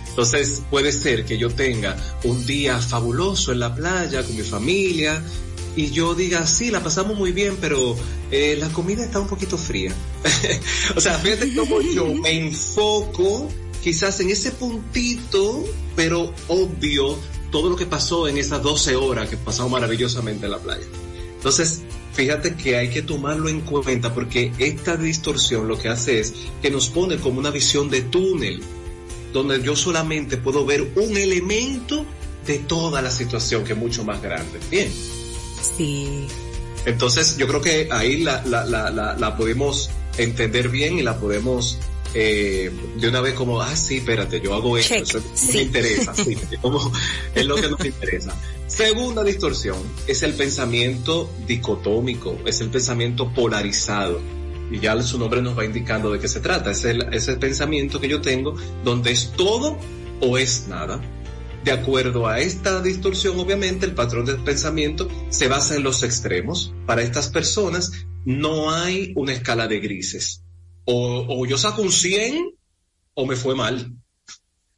Entonces puede ser que yo tenga un día fabuloso en la playa con mi familia, y yo diga, sí, la pasamos muy bien, pero eh, la comida está un poquito fría. o sea, fíjate cómo yo me enfoco quizás en ese puntito, pero obvio, todo lo que pasó en esas 12 horas que pasamos maravillosamente en la playa. Entonces, fíjate que hay que tomarlo en cuenta porque esta distorsión lo que hace es que nos pone como una visión de túnel, donde yo solamente puedo ver un elemento de toda la situación que es mucho más grande. Bien. Sí. Entonces yo creo que ahí la, la, la, la, la podemos entender bien y la podemos eh, de una vez como, ah, sí, espérate, yo hago esto, Check, eso sí. me interesa, sí, como, es lo que nos interesa. Segunda distorsión es el pensamiento dicotómico, es el pensamiento polarizado. Y ya su nombre nos va indicando de qué se trata. Es el, es el pensamiento que yo tengo donde es todo o es nada. De acuerdo a esta distorsión, obviamente, el patrón del pensamiento se basa en los extremos. Para estas personas no hay una escala de grises. O, o yo saco un 100 o me fue mal.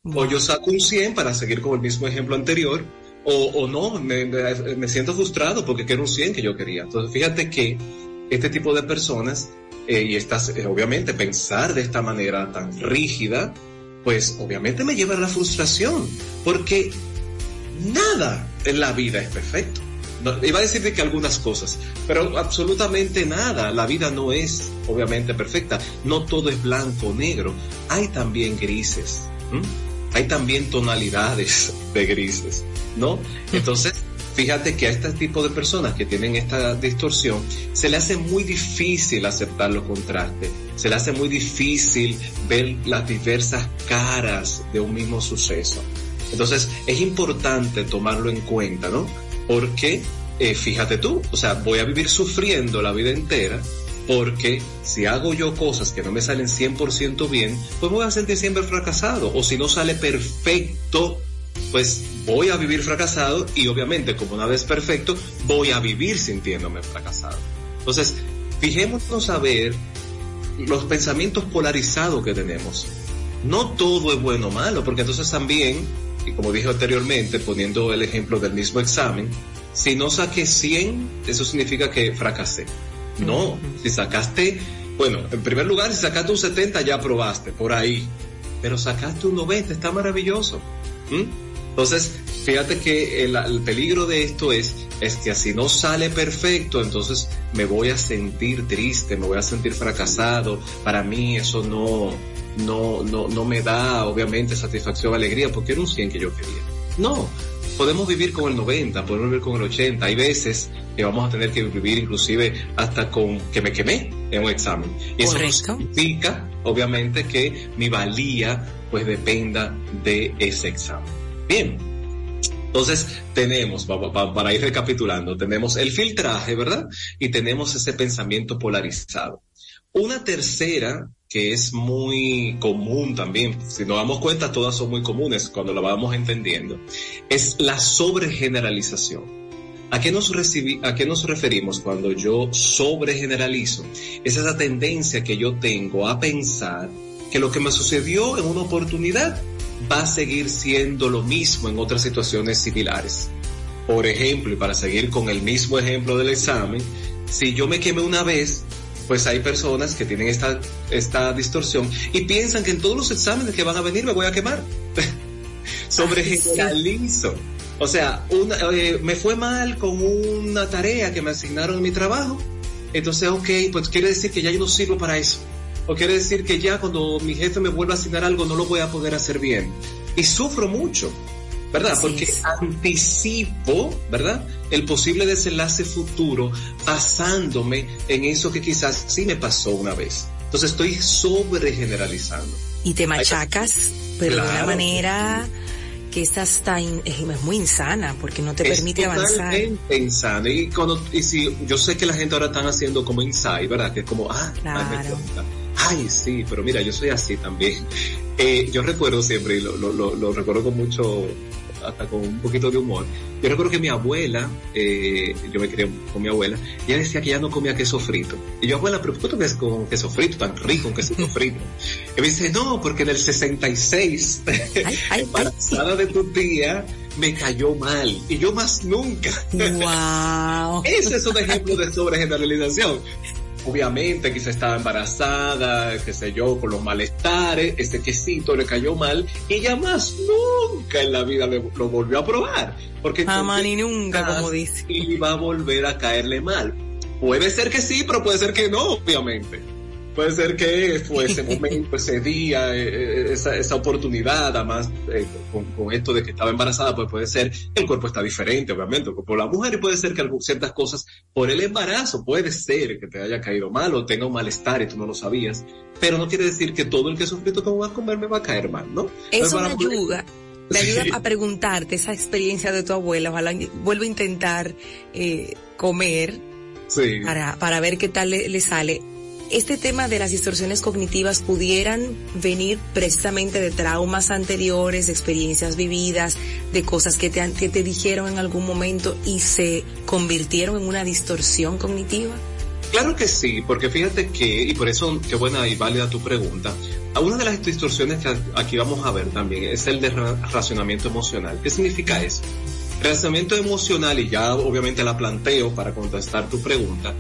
O yo saco un 100 para seguir con el mismo ejemplo anterior. O, o no, me, me, me siento frustrado porque quiero un 100 que yo quería. Entonces, fíjate que este tipo de personas, eh, y estas, eh, obviamente, pensar de esta manera tan rígida, pues obviamente me lleva a la frustración, porque nada en la vida es perfecto. No, iba a decirte que algunas cosas, pero absolutamente nada. La vida no es obviamente perfecta. No todo es blanco o negro. Hay también grises. Hay también tonalidades de grises, ¿no? Entonces, fíjate que a este tipo de personas que tienen esta distorsión se le hace muy difícil aceptar los contrastes, se le hace muy difícil ver las diversas caras de un mismo suceso. Entonces es importante tomarlo en cuenta, ¿no? Porque eh, fíjate tú, o sea, voy a vivir sufriendo la vida entera porque si hago yo cosas que no me salen 100% bien, pues voy a sentir siempre fracasado. O si no sale perfecto, pues voy a vivir fracasado y obviamente como nada es perfecto, voy a vivir sintiéndome fracasado. Entonces, fijémonos a ver los pensamientos polarizados que tenemos. No todo es bueno o malo, porque entonces también, y como dije anteriormente, poniendo el ejemplo del mismo examen, si no saqué 100, eso significa que fracasé. No, si sacaste, bueno, en primer lugar, si sacaste un 70 ya aprobaste, por ahí. Pero sacaste un 90, está maravilloso. ¿Mm? Entonces, fíjate que el, el, peligro de esto es, es que si no sale perfecto, entonces me voy a sentir triste, me voy a sentir fracasado. Para mí eso no, no, no, no me da obviamente satisfacción, alegría, porque era un 100 que yo quería. No, podemos vivir con el 90, podemos vivir con el 80. Hay veces que vamos a tener que vivir inclusive hasta con que me quemé en un examen. Y eso Correcto. significa, obviamente, que mi valía pues dependa de ese examen. Bien. Entonces tenemos, para ir recapitulando, tenemos el filtraje, ¿verdad? Y tenemos ese pensamiento polarizado. Una tercera que es muy común también, si nos damos cuenta todas son muy comunes cuando la vamos entendiendo, es la sobregeneralización. ¿A qué, nos ¿A qué nos referimos cuando yo sobregeneralizo? Es esa tendencia que yo tengo a pensar que lo que me sucedió en una oportunidad va a seguir siendo lo mismo en otras situaciones similares. Por ejemplo, y para seguir con el mismo ejemplo del examen, si yo me quemé una vez, pues hay personas que tienen esta, esta distorsión y piensan que en todos los exámenes que van a venir me voy a quemar. Sobregeneralizo. O sea, una, eh, me fue mal con una tarea que me asignaron en mi trabajo. Entonces, ok, pues quiere decir que ya yo no sirvo para eso. O quiere decir que ya cuando mi jefe me vuelva a asignar algo no lo voy a poder hacer bien. Y sufro mucho, ¿verdad? Así Porque es. anticipo, ¿verdad? El posible desenlace futuro basándome en eso que quizás sí me pasó una vez. Entonces estoy sobregeneralizando. Y te machacas, pero de una Claro. manera que es hasta in- es muy insana porque no te permite es avanzar. totalmente insano. Y cuando, y si, yo sé que la gente ahora están haciendo como insight, ¿verdad? Que es como, ah, Claro. Ay, sí, pero mira, yo soy así también. Eh, yo recuerdo siempre, y lo, lo, lo, lo recuerdo con mucho, hasta con un poquito de humor. Yo recuerdo que mi abuela, eh, yo me crié con mi abuela, y ella decía que ya no comía queso frito. Y yo, abuela, pero ¿por qué tú ves con queso frito tan rico, un queso frito? Y me dice, no, porque en el 66, ay, ay. embarazada de tu tía, me cayó mal y yo más nunca. Wow. Ese es un ejemplo de sobregeneralización. Obviamente quizá estaba embarazada, qué sé yo, con los malestares, este quesito le cayó mal y ya más nunca en la vida le, lo volvió a probar. Porque Jamás ni nunca, como dice. Y va a volver a caerle mal. Puede ser que sí, pero puede ser que no, obviamente. Puede ser que fue ese momento, ese día, eh, eh, esa, esa oportunidad, además eh, con, con, esto de que estaba embarazada, pues puede ser, el cuerpo está diferente, obviamente, por la mujer y puede ser que ciertas cosas, por el embarazo, puede ser que te haya caído mal o tenga un malestar y tú no lo sabías, pero no quiere decir que todo el que sufrió como va a comer me va a caer mal, ¿no? Eso me ayuda. Te ayuda sí. a preguntarte esa experiencia de tu abuela, ojalá vuelva a intentar eh, comer sí. para, para ver qué tal le, le sale este tema de las distorsiones cognitivas pudieran venir precisamente de traumas anteriores, de experiencias vividas, de cosas que te, que te dijeron en algún momento y se convirtieron en una distorsión cognitiva? Claro que sí, porque fíjate que, y por eso qué buena y válida tu pregunta, una de las distorsiones que aquí vamos a ver también es el de racionamiento emocional. ¿Qué significa eso? Razonamiento emocional, y ya obviamente la planteo para contestar tu pregunta,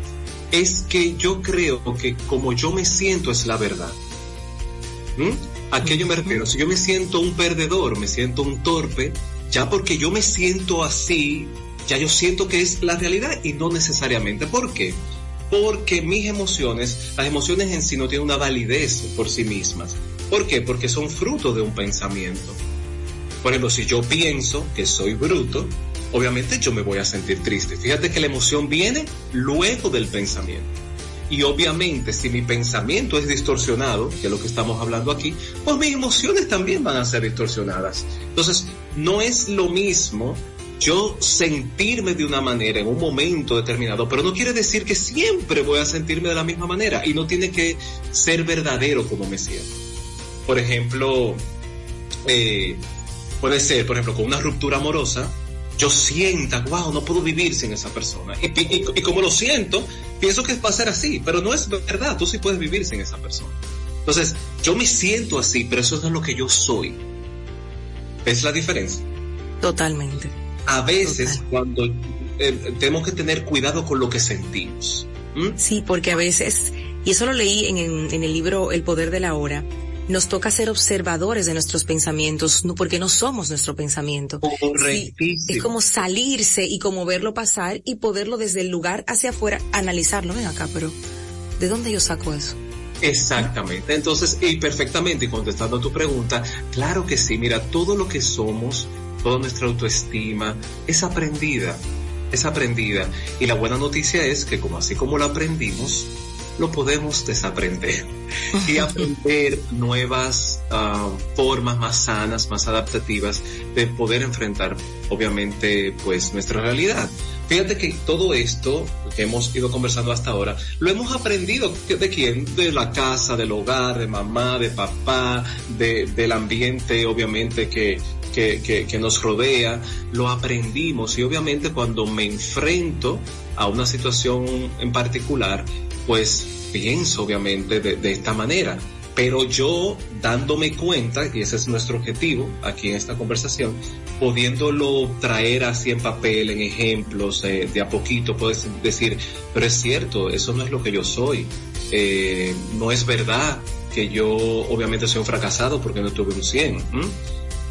es que yo creo que como yo me siento es la verdad. ¿Mm? ¿A qué yo me refiero? Si yo me siento un perdedor, me siento un torpe, ya porque yo me siento así, ya yo siento que es la realidad y no necesariamente. ¿Por qué? Porque mis emociones, las emociones en sí no tienen una validez por sí mismas. ¿Por qué? Porque son fruto de un pensamiento. Por ejemplo, si yo pienso que soy bruto, obviamente yo me voy a sentir triste. Fíjate que la emoción viene luego del pensamiento. Y obviamente si mi pensamiento es distorsionado, que es lo que estamos hablando aquí, pues mis emociones también van a ser distorsionadas. Entonces, no es lo mismo yo sentirme de una manera en un momento determinado, pero no quiere decir que siempre voy a sentirme de la misma manera y no tiene que ser verdadero como me siento. Por ejemplo, eh, puede ser, por ejemplo, con una ruptura amorosa, yo sienta, wow, no puedo vivir sin esa persona. Y, y, y, como lo siento, pienso que va a ser así, pero no es verdad, tú sí puedes vivir sin esa persona. Entonces, yo me siento así, pero eso no es lo que yo soy. ¿Ves la diferencia? Totalmente. A veces, Total. cuando eh, tenemos que tener cuidado con lo que sentimos. ¿Mm? Sí, porque a veces, y eso lo leí en, en, en el libro El Poder de la Hora, nos toca ser observadores de nuestros pensamientos, porque no somos nuestro pensamiento. Sí, es como salirse y como verlo pasar y poderlo desde el lugar hacia afuera analizarlo. Ven acá, pero ¿de dónde yo saco eso? Exactamente. Entonces, y perfectamente, contestando a tu pregunta, claro que sí, mira, todo lo que somos, toda nuestra autoestima es aprendida, es aprendida. Y la buena noticia es que como así como lo aprendimos, lo podemos desaprender y aprender nuevas uh, formas más sanas, más adaptativas de poder enfrentar, obviamente, pues nuestra realidad. Fíjate que todo esto que hemos ido conversando hasta ahora, lo hemos aprendido de quién? De la casa, del hogar, de mamá, de papá, de, del ambiente, obviamente, que, que, que, que nos rodea, lo aprendimos y obviamente cuando me enfrento a una situación en particular, pues pienso obviamente de, esta manera, pero yo dándome cuenta, y ese es nuestro objetivo aquí en esta conversación, pudiéndolo traer así en papel, en ejemplos, eh, de a poquito, puedes decir, pero es cierto, eso no es lo que yo soy, eh, no es verdad que yo obviamente soy un fracasado porque no tuve un 100. ¿m?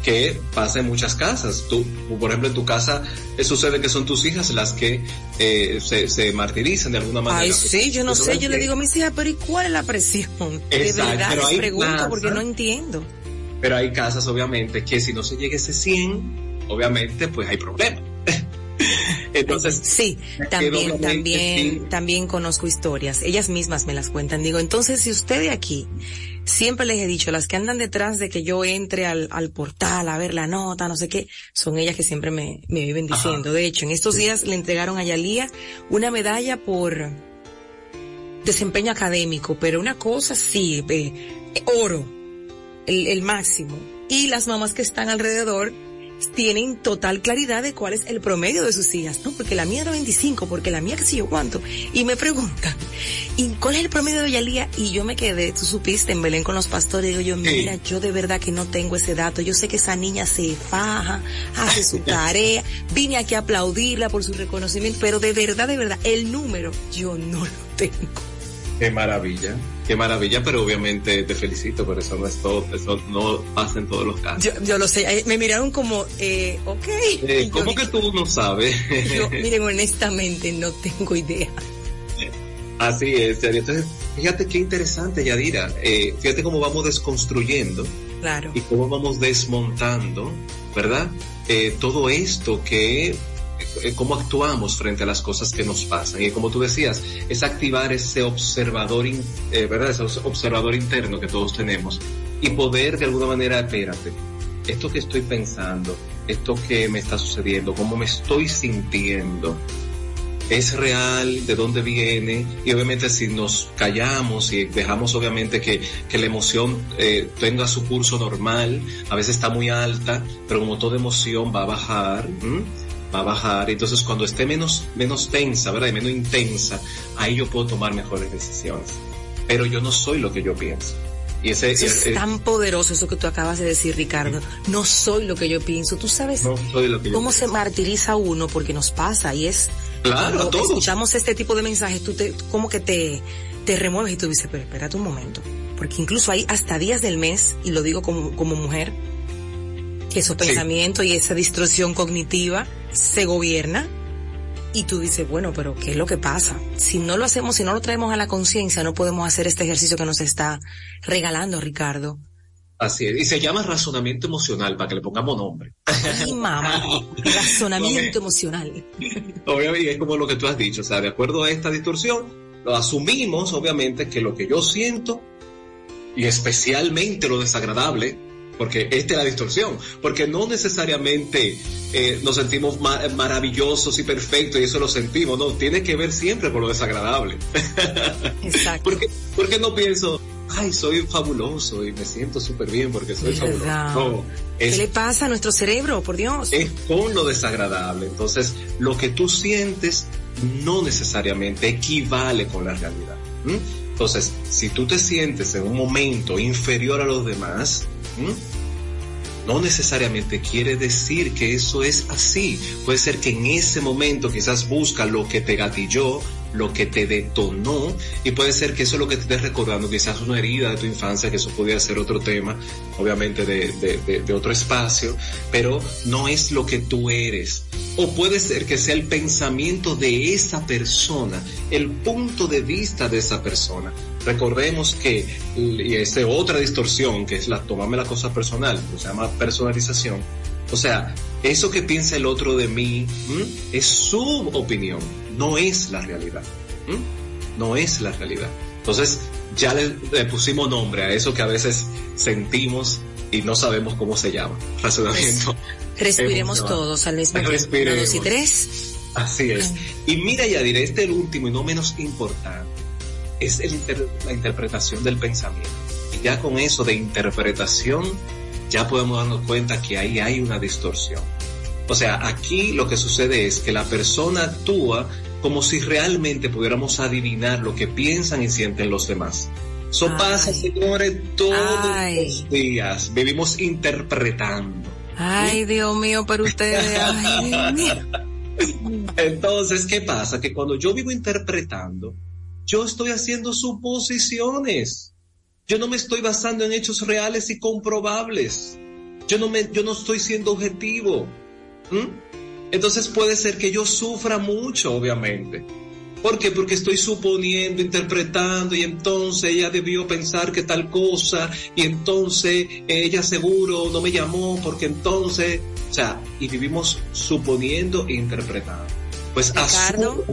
Que pasa en muchas casas. Tú, por ejemplo, en tu casa eh, sucede que son tus hijas las que eh, se, se, martirizan de alguna manera. Ay, sí, yo no sé, yo le digo a mis hijas, pero ¿y cuál es la presión? Exacto, de verdad les pregunto casa, porque no entiendo. Pero hay casas, obviamente, que si no se llega a ese 100, obviamente, pues hay problemas. Entonces, sí, también, también, sí. también conozco historias. Ellas mismas me las cuentan. Digo, entonces, si usted de aquí, siempre les he dicho, las que andan detrás de que yo entre al, al portal a ver la nota, no sé qué, son ellas que siempre me, me viven diciendo. Ajá. De hecho, en estos días le entregaron a Yalía una medalla por desempeño académico, pero una cosa sí, eh, oro, el, el máximo. Y las mamás que están alrededor tienen total claridad de cuál es el promedio de sus hijas, ¿no? Porque la mía era 25, porque la mía que sé yo cuánto. Y me preguntan, ¿y cuál es el promedio de Yalía? Y yo me quedé, tú supiste, en Belén con los pastores, digo yo, mira, yo de verdad que no tengo ese dato. Yo sé que esa niña se faja, hace su tarea, vine aquí a aplaudirla por su reconocimiento, pero de verdad, de verdad, el número yo no lo tengo. Qué maravilla, qué maravilla, pero obviamente te felicito, pero eso no es todo, eso no pasa en todos los casos. Yo, lo sé, me miraron como, eh, ok. Eh, ¿Cómo que tú no sabes? yo, miren, honestamente no tengo idea. Así es, entonces fíjate qué interesante, Yadira, eh, fíjate cómo vamos desconstruyendo claro. y cómo vamos desmontando, ¿verdad? Eh, todo esto que eh, cómo actuamos frente a las cosas que nos pasan. Y como tú decías, es activar ese observador, eh, ¿verdad? Ese observador interno que todos tenemos y poder de alguna manera, espérate, esto que estoy pensando, esto que me está sucediendo, cómo me estoy sintiendo, es real, de dónde viene, y obviamente si nos callamos y dejamos obviamente que, que la emoción eh, tenga su curso normal, a veces está muy alta, pero como toda emoción va a bajar, va a bajar, entonces cuando esté menos, menos tensa, ¿verdad? Y menos intensa, ahí yo puedo tomar mejores decisiones. Pero yo no soy lo que yo pienso. Y ese, es, tan poderoso eso que tú acabas de decir, Ricardo. No soy lo que yo pienso. Tú sabes cómo se martiriza uno porque nos pasa y es claro, cuando escuchamos este tipo de mensajes, tú te, como que te, te remueves y tú dices, pero espérate un momento. Porque incluso hay hasta días del mes, y lo digo como, como mujer, que esos pensamientos y esa distorsión cognitiva se gobierna y tú dices, bueno, pero ¿qué es lo que pasa? Si no lo hacemos, si no lo traemos a la conciencia, no podemos hacer este ejercicio que nos está regalando Ricardo. Así es, y se llama razonamiento emocional, para que le pongamos nombre. Mamá, razonamiento emocional. Obviamente, es como lo que tú has dicho, o sea, de acuerdo a esta distorsión, lo asumimos, obviamente, que lo que yo siento, y especialmente lo desagradable, porque esta es la distorsión, porque no necesariamente eh, nos sentimos maravillosos y perfectos y eso lo sentimos, no, tiene que ver siempre con lo desagradable. Exacto. porque, porque no pienso, ay, soy fabuloso y me siento súper bien porque soy fabuloso. ¿Qué le pasa a nuestro cerebro, por Dios? Es con lo desagradable. Entonces, lo que tú sientes no necesariamente equivale con la realidad. Entonces, si tú te sientes en un momento inferior a los demás, no necesariamente quiere decir que eso es así. Puede ser que en ese momento quizás busca lo que te gatilló, lo que te detonó y puede ser que eso es lo que te esté recordando, quizás una herida de tu infancia, que eso podría ser otro tema, obviamente de, otro espacio, pero no es lo que tú eres. O puede ser que sea el pensamiento de esa persona, el punto de vista de esa persona. Recordemos que, y esa otra distorsión, que es la tomarme la cosa personal, que se llama personalización, o sea, eso que piensa el otro de mí es su opinión, no es la realidad. No es la realidad. Entonces, ya le, pusimos nombre a eso que a veces sentimos y no sabemos cómo se llama. Razonamiento. Pues, respiremos todos al mismo tiempo. Uno, dos y tres. Así es. Y mira, ya diré, este el último y no menos importante es la interpretación del pensamiento. Y ya con eso de interpretación ya podemos darnos cuenta que ahí hay una distorsión. O sea, aquí lo que sucede es que la persona actúa como si realmente pudiéramos adivinar lo que piensan y sienten los demás. Eso pasa, señores, todos los días. Vivimos interpretando. Ay, Dios mío, pero ustedes, ay, Dios mío. Entonces, ¿qué pasa? Que cuando yo vivo interpretando, yo estoy haciendo suposiciones. Yo no me estoy basando en hechos reales y comprobables. Yo no me, yo no estoy siendo objetivo. Entonces puede ser que yo sufra mucho, obviamente. ¿Por qué? Porque estoy suponiendo, interpretando y entonces ella debió pensar que tal cosa y entonces ella seguro no me llamó porque entonces, o sea, y vivimos suponiendo e interpretando. Pues Ricardo,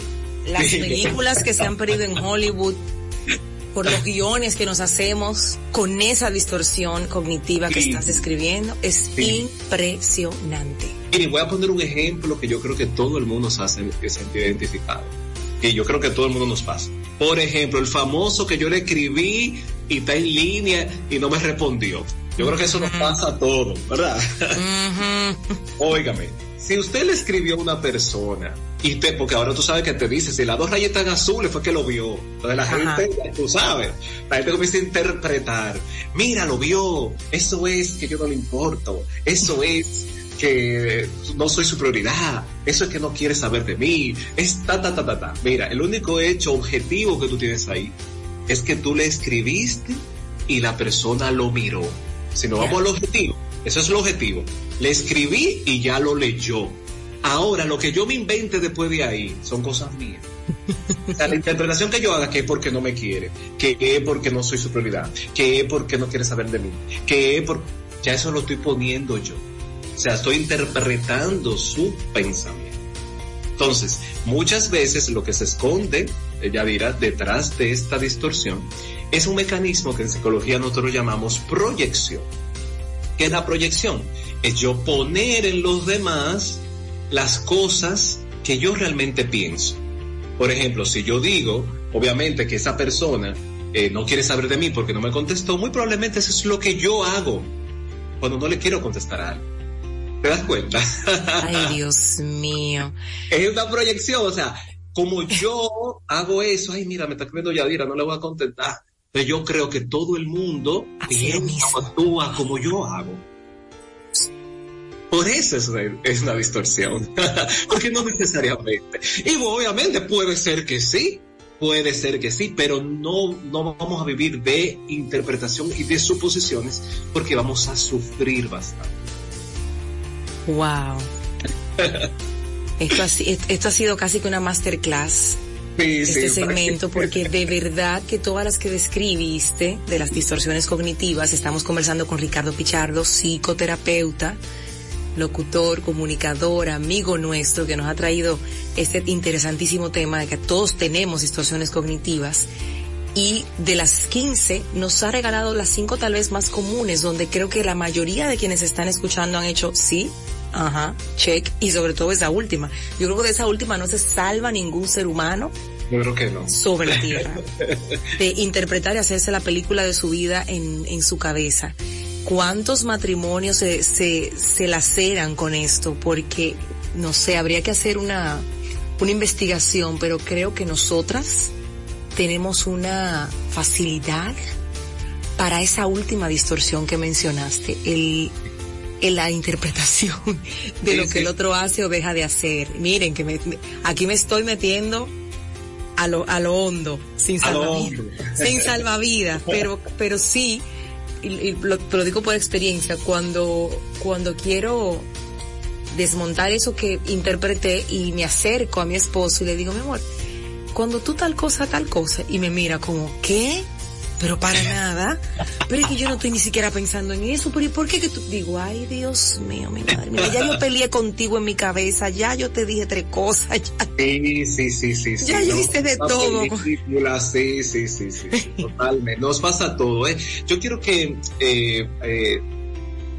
las películas que se han perdido en Hollywood por los guiones que nos hacemos con esa distorsión cognitiva que estás describiendo es impresionante. Y voy a poner un ejemplo que yo creo que todo el mundo se hace sentir identificado. Y yo creo que todo el mundo nos pasa. Por ejemplo, el famoso que yo le escribí y está en línea y no me respondió. Yo creo que eso nos pasa a todos, ¿verdad? Óigame, si usted le escribió a una persona y te, porque ahora tú sabes que te dice, si las dos rayitas azules fue que lo vio. Entonces la gente, tú sabes, la gente comienza a interpretar, mira, lo vio, eso es que yo no le importo, eso es que no soy su prioridad, eso es que no quiere saber de mí, es ta, ta, ta, ta, ta. Mira, el único hecho objetivo que tú tienes ahí es que tú le escribiste y la persona lo miró. Si no vamos al objetivo, eso es el objetivo. Le escribí y ya lo leyó. Ahora, lo que yo me invente después de ahí son cosas mías. O sea, la interpretación que yo haga que es porque no me quiere, que es porque no soy su prioridad, que es porque no quiere saber de mí, que es porque... Ya eso lo estoy poniendo yo. O sea, estoy interpretando su pensamiento. Entonces, muchas veces lo que se esconde, ella dirá, detrás de esta distorsión, es un mecanismo que en psicología nosotros llamamos proyección. ¿Qué es la proyección? Es yo poner en los demás las cosas que yo realmente pienso. Por ejemplo, si yo digo, obviamente que esa persona eh, no quiere saber de mí porque no me contestó, muy probablemente eso es lo que yo hago cuando no le quiero contestar a algo. ¿Te das cuenta? Ay, Dios mío. Es una proyección, o sea, como yo hago eso, ay, mira, me está escribiendo Yadira, no le voy a contestar. Pero yo creo que todo el mundo piensa o actúa como yo hago. Por eso es una, es una distorsión. Porque no necesariamente. Y obviamente puede ser que sí, puede ser que sí, pero no, no vamos a vivir de interpretación y de suposiciones porque vamos a sufrir bastante. Wow. esto, ha, esto ha sido casi que una masterclass este segmento porque de verdad que todas las que describiste de las distorsiones cognitivas, estamos conversando con Ricardo Pichardo, psicoterapeuta, locutor, comunicador, amigo nuestro que nos ha traído este interesantísimo tema de que todos tenemos distorsiones cognitivas. Y de las 15 nos ha regalado las cinco tal vez más comunes donde creo que la mayoría de quienes están escuchando han hecho sí, ajá, check y sobre todo esa última. Yo creo que de esa última no se salva ningún ser humano. Yo creo que no. Sobre la tierra. de interpretar y hacerse la película de su vida en, en su cabeza. ¿Cuántos matrimonios se, se, se laceran con esto? Porque, no sé, habría que hacer una, una investigación, pero creo que nosotras tenemos una facilidad para esa última distorsión que mencionaste, el, en la interpretación de lo que el otro hace o deja de hacer. Miren que me, aquí me estoy metiendo a lo, a lo hondo, sin salvavidas, sin salvavidas, pero, pero sí, y, lo, lo, digo por experiencia, cuando, cuando quiero desmontar eso que interpreté y me acerco a mi esposo y le digo, mi amor, cuando tú tal cosa, tal cosa, y me mira como, ¿qué? Pero para nada. Pero es que yo no estoy ni siquiera pensando en eso. Pero ¿y por qué que tú? Digo, ay Dios mío, mi madre. Mira, ya yo peleé contigo en mi cabeza, ya yo te dije tres cosas. Ya. Sí, sí, sí, sí. Ya sí, yo hice de todo. Sí, sí, sí, sí. Totalmente. Nos pasa todo, ¿eh? Yo quiero que, eh, eh,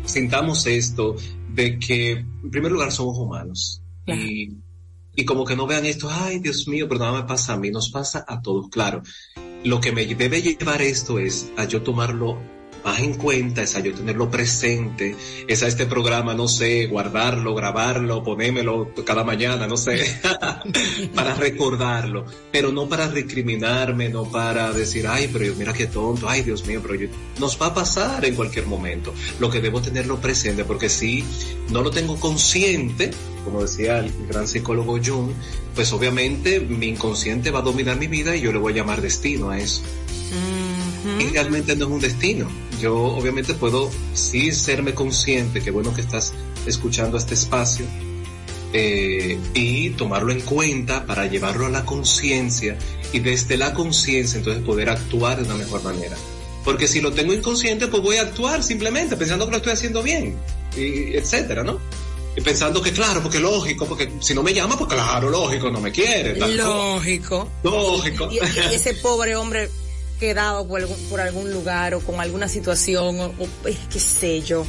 sintamos esto de que, en primer lugar, somos humanos. Y y como que no vean esto, ay Dios mío, pero nada me pasa a mí, nos pasa a todos, claro. Lo que me debe llevar esto es a yo tomarlo más en cuenta, es a yo tenerlo presente, es a este programa, no sé, guardarlo, grabarlo, ponérmelo cada mañana, no sé, para recordarlo, pero no para recriminarme, no para decir, ay, pero mira qué tonto, ay, Dios mío, pero yo... nos va a pasar en cualquier momento. Lo que debo tenerlo presente, porque si no lo tengo consciente, como decía el gran psicólogo Jung, pues obviamente mi inconsciente va a dominar mi vida y yo le voy a llamar destino a eso. Mm-hmm. Y realmente no es un destino. Yo obviamente puedo sí serme consciente, que bueno que estás escuchando este espacio, eh, y tomarlo en cuenta para llevarlo a la conciencia y desde la conciencia entonces poder actuar de una mejor manera. Porque si lo tengo inconsciente, pues voy a actuar simplemente pensando que lo estoy haciendo bien, y etcétera, ¿no? Y pensando que claro, porque lógico, porque si no me llama, pues claro, lógico, no me quiere. Lógico. Lógico. Y, y, ese pobre hombre quedado por algún, por algún lugar o con alguna situación o, o qué sé yo.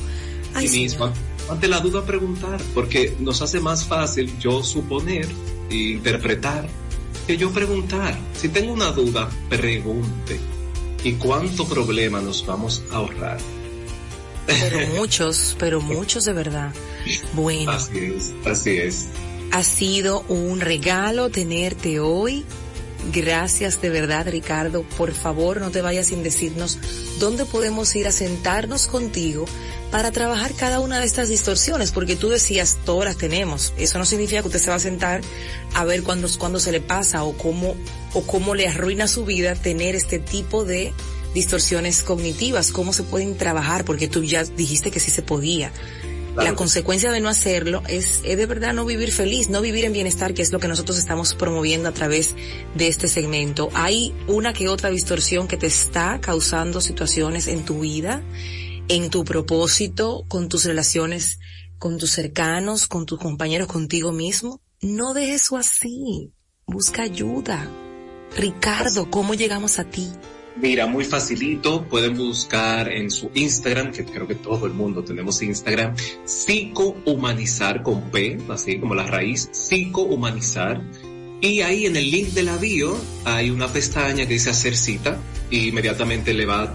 Ay, sí mismo, ante la duda preguntar, porque nos hace más fácil yo suponer e interpretar que yo preguntar. Si tengo una duda, pregunte. ¿Y cuánto problema nos vamos a ahorrar? Pero muchos, pero muchos de verdad. Bueno. Así es, así es. Ha sido un regalo tenerte hoy. Gracias de verdad, Ricardo. Por favor, no te vayas sin decirnos dónde podemos ir a sentarnos contigo para trabajar cada una de estas distorsiones, porque tú decías, todas las tenemos. Eso no significa que usted se va a sentar a ver cuándo, cuándo se le pasa o cómo, o cómo le arruina su vida tener este tipo de distorsiones cognitivas, cómo se pueden trabajar, porque tú ya dijiste que sí se podía. La consecuencia de no hacerlo es, es de verdad no vivir feliz, no vivir en bienestar, que es lo que nosotros estamos promoviendo a través de este segmento. Hay una que otra distorsión que te está causando situaciones en tu vida, en tu propósito, con tus relaciones con tus cercanos, con tus compañeros, contigo mismo. No dejes eso así. Busca ayuda. Ricardo, ¿cómo llegamos a ti? Mira, muy facilito, pueden buscar en su Instagram, que creo que todo el mundo tenemos Instagram, psicohumanizar con P, así como la raíz, psicohumanizar. Y ahí en el link de la bio hay una pestaña que dice hacer cita y inmediatamente le va a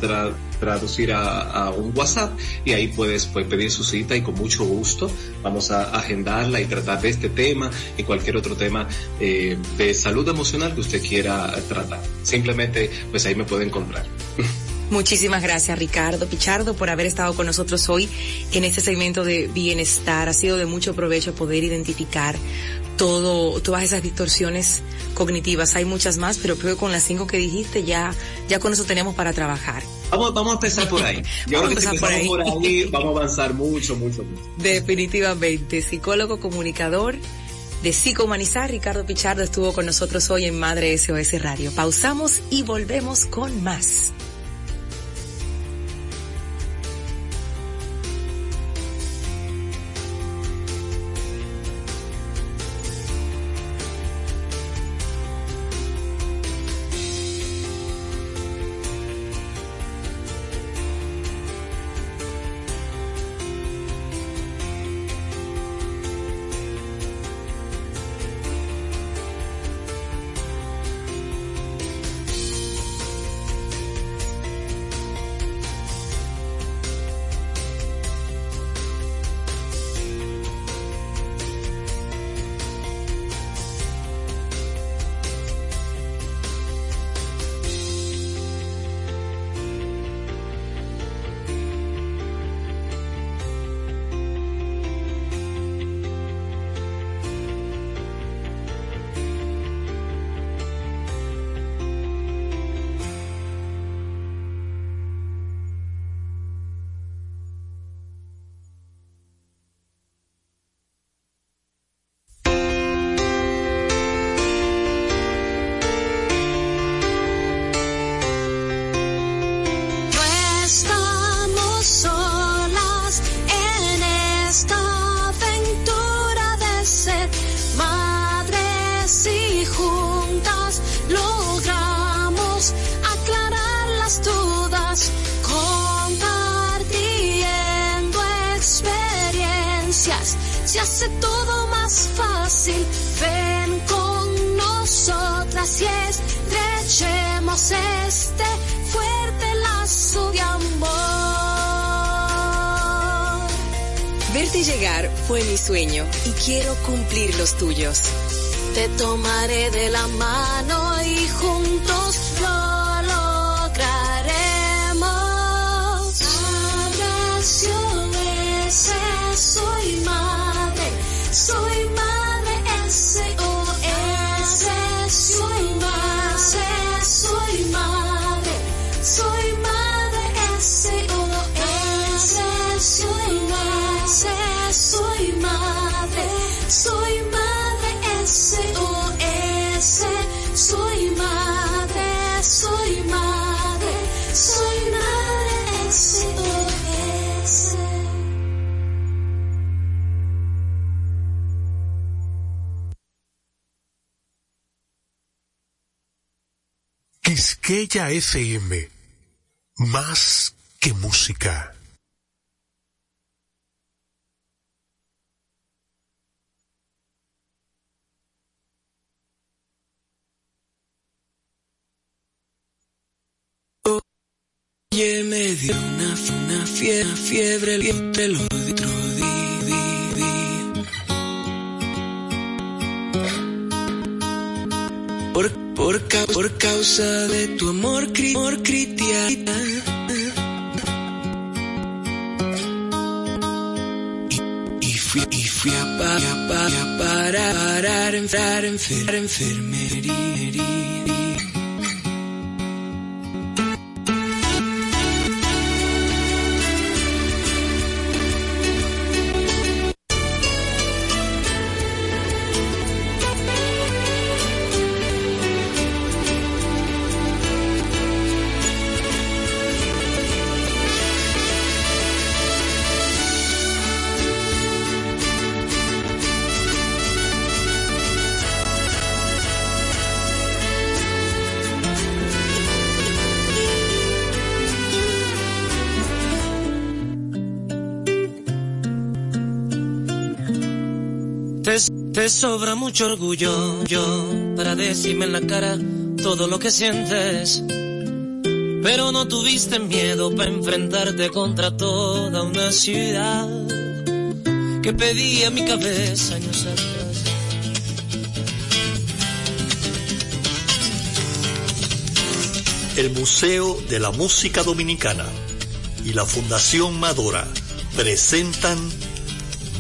traducir a, un WhatsApp y ahí puedes pues, pedir su cita y con mucho gusto vamos a agendarla y tratar de este tema y cualquier otro tema eh, de salud emocional que usted quiera tratar. Simplemente pues ahí me puede encontrar. Muchísimas gracias Ricardo Pichardo por haber estado con nosotros hoy en este segmento de bienestar. Ha sido de mucho provecho poder identificar todo, todas esas distorsiones cognitivas. Hay muchas más, pero creo que con las cinco que dijiste ya, ya con eso tenemos para trabajar. Vamos, vamos a empezar por ahí. Yo vamos creo que por ahí. vamos a avanzar mucho, mucho, mucho. Definitivamente. Psicólogo comunicador de Psicohumanizar, Ricardo Pichardo estuvo con nosotros hoy en Madre SOS Radio. Pausamos y volvemos con más. Te tomaré de la mano y juntos Quisqueya FM, más que música. Óyeme le dio una, una fiebre, fiebre, el lo Por, por, por causa de tu amor, amor cristiano. Y, fui, y fui a, pa, a, pa, a parar, parar, enfermar, enfermería. Sobra mucho orgullo yo para decirme en la cara todo lo que sientes. Pero no tuviste miedo para enfrentarte contra toda una ciudad que pedía mi cabeza años atrás. El Museo de la Música Dominicana y la Fundación Madora presentan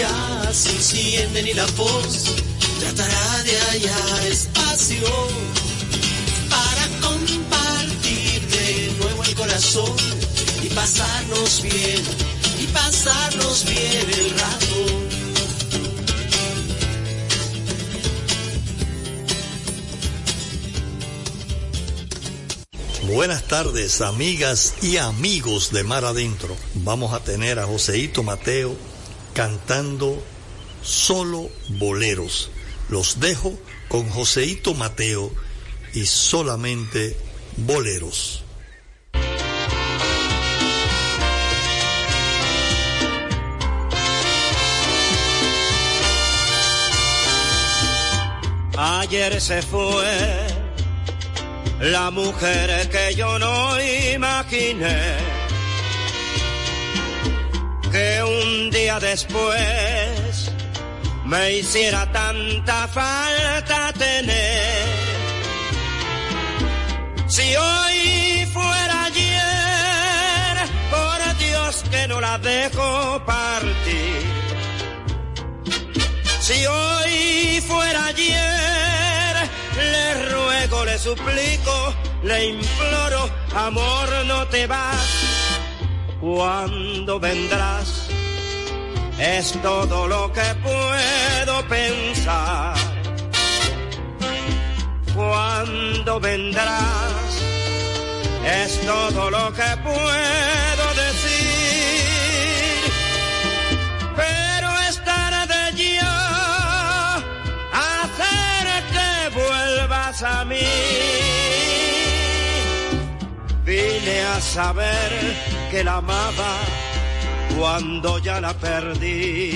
ya se encienden y la voz tratará de hallar espacio para compartir de nuevo el corazón y pasarnos bien, y pasarnos bien el rato. Buenas tardes, amigas y amigos de Mar Adentro. Vamos a tener a Joseito Mateo cantando solo boleros. Los dejo con Joseito Mateo y solamente boleros. Ayer se fue la mujer que yo no imaginé, que un día después me hiciera tanta falta tener. Si hoy fuera ayer, por Dios que no la dejo partir. Si hoy fuera ayer, le ruego, le suplico, le imploro, amor, no te vas. ¿Cuándo vendrás? es todo lo que puedo pensar. Cuando vendrás, es todo lo que puedo decir. Pero es tarde ya, hacer que vuelvas a mí. Vine a saber que la amaba cuando ya la perdí.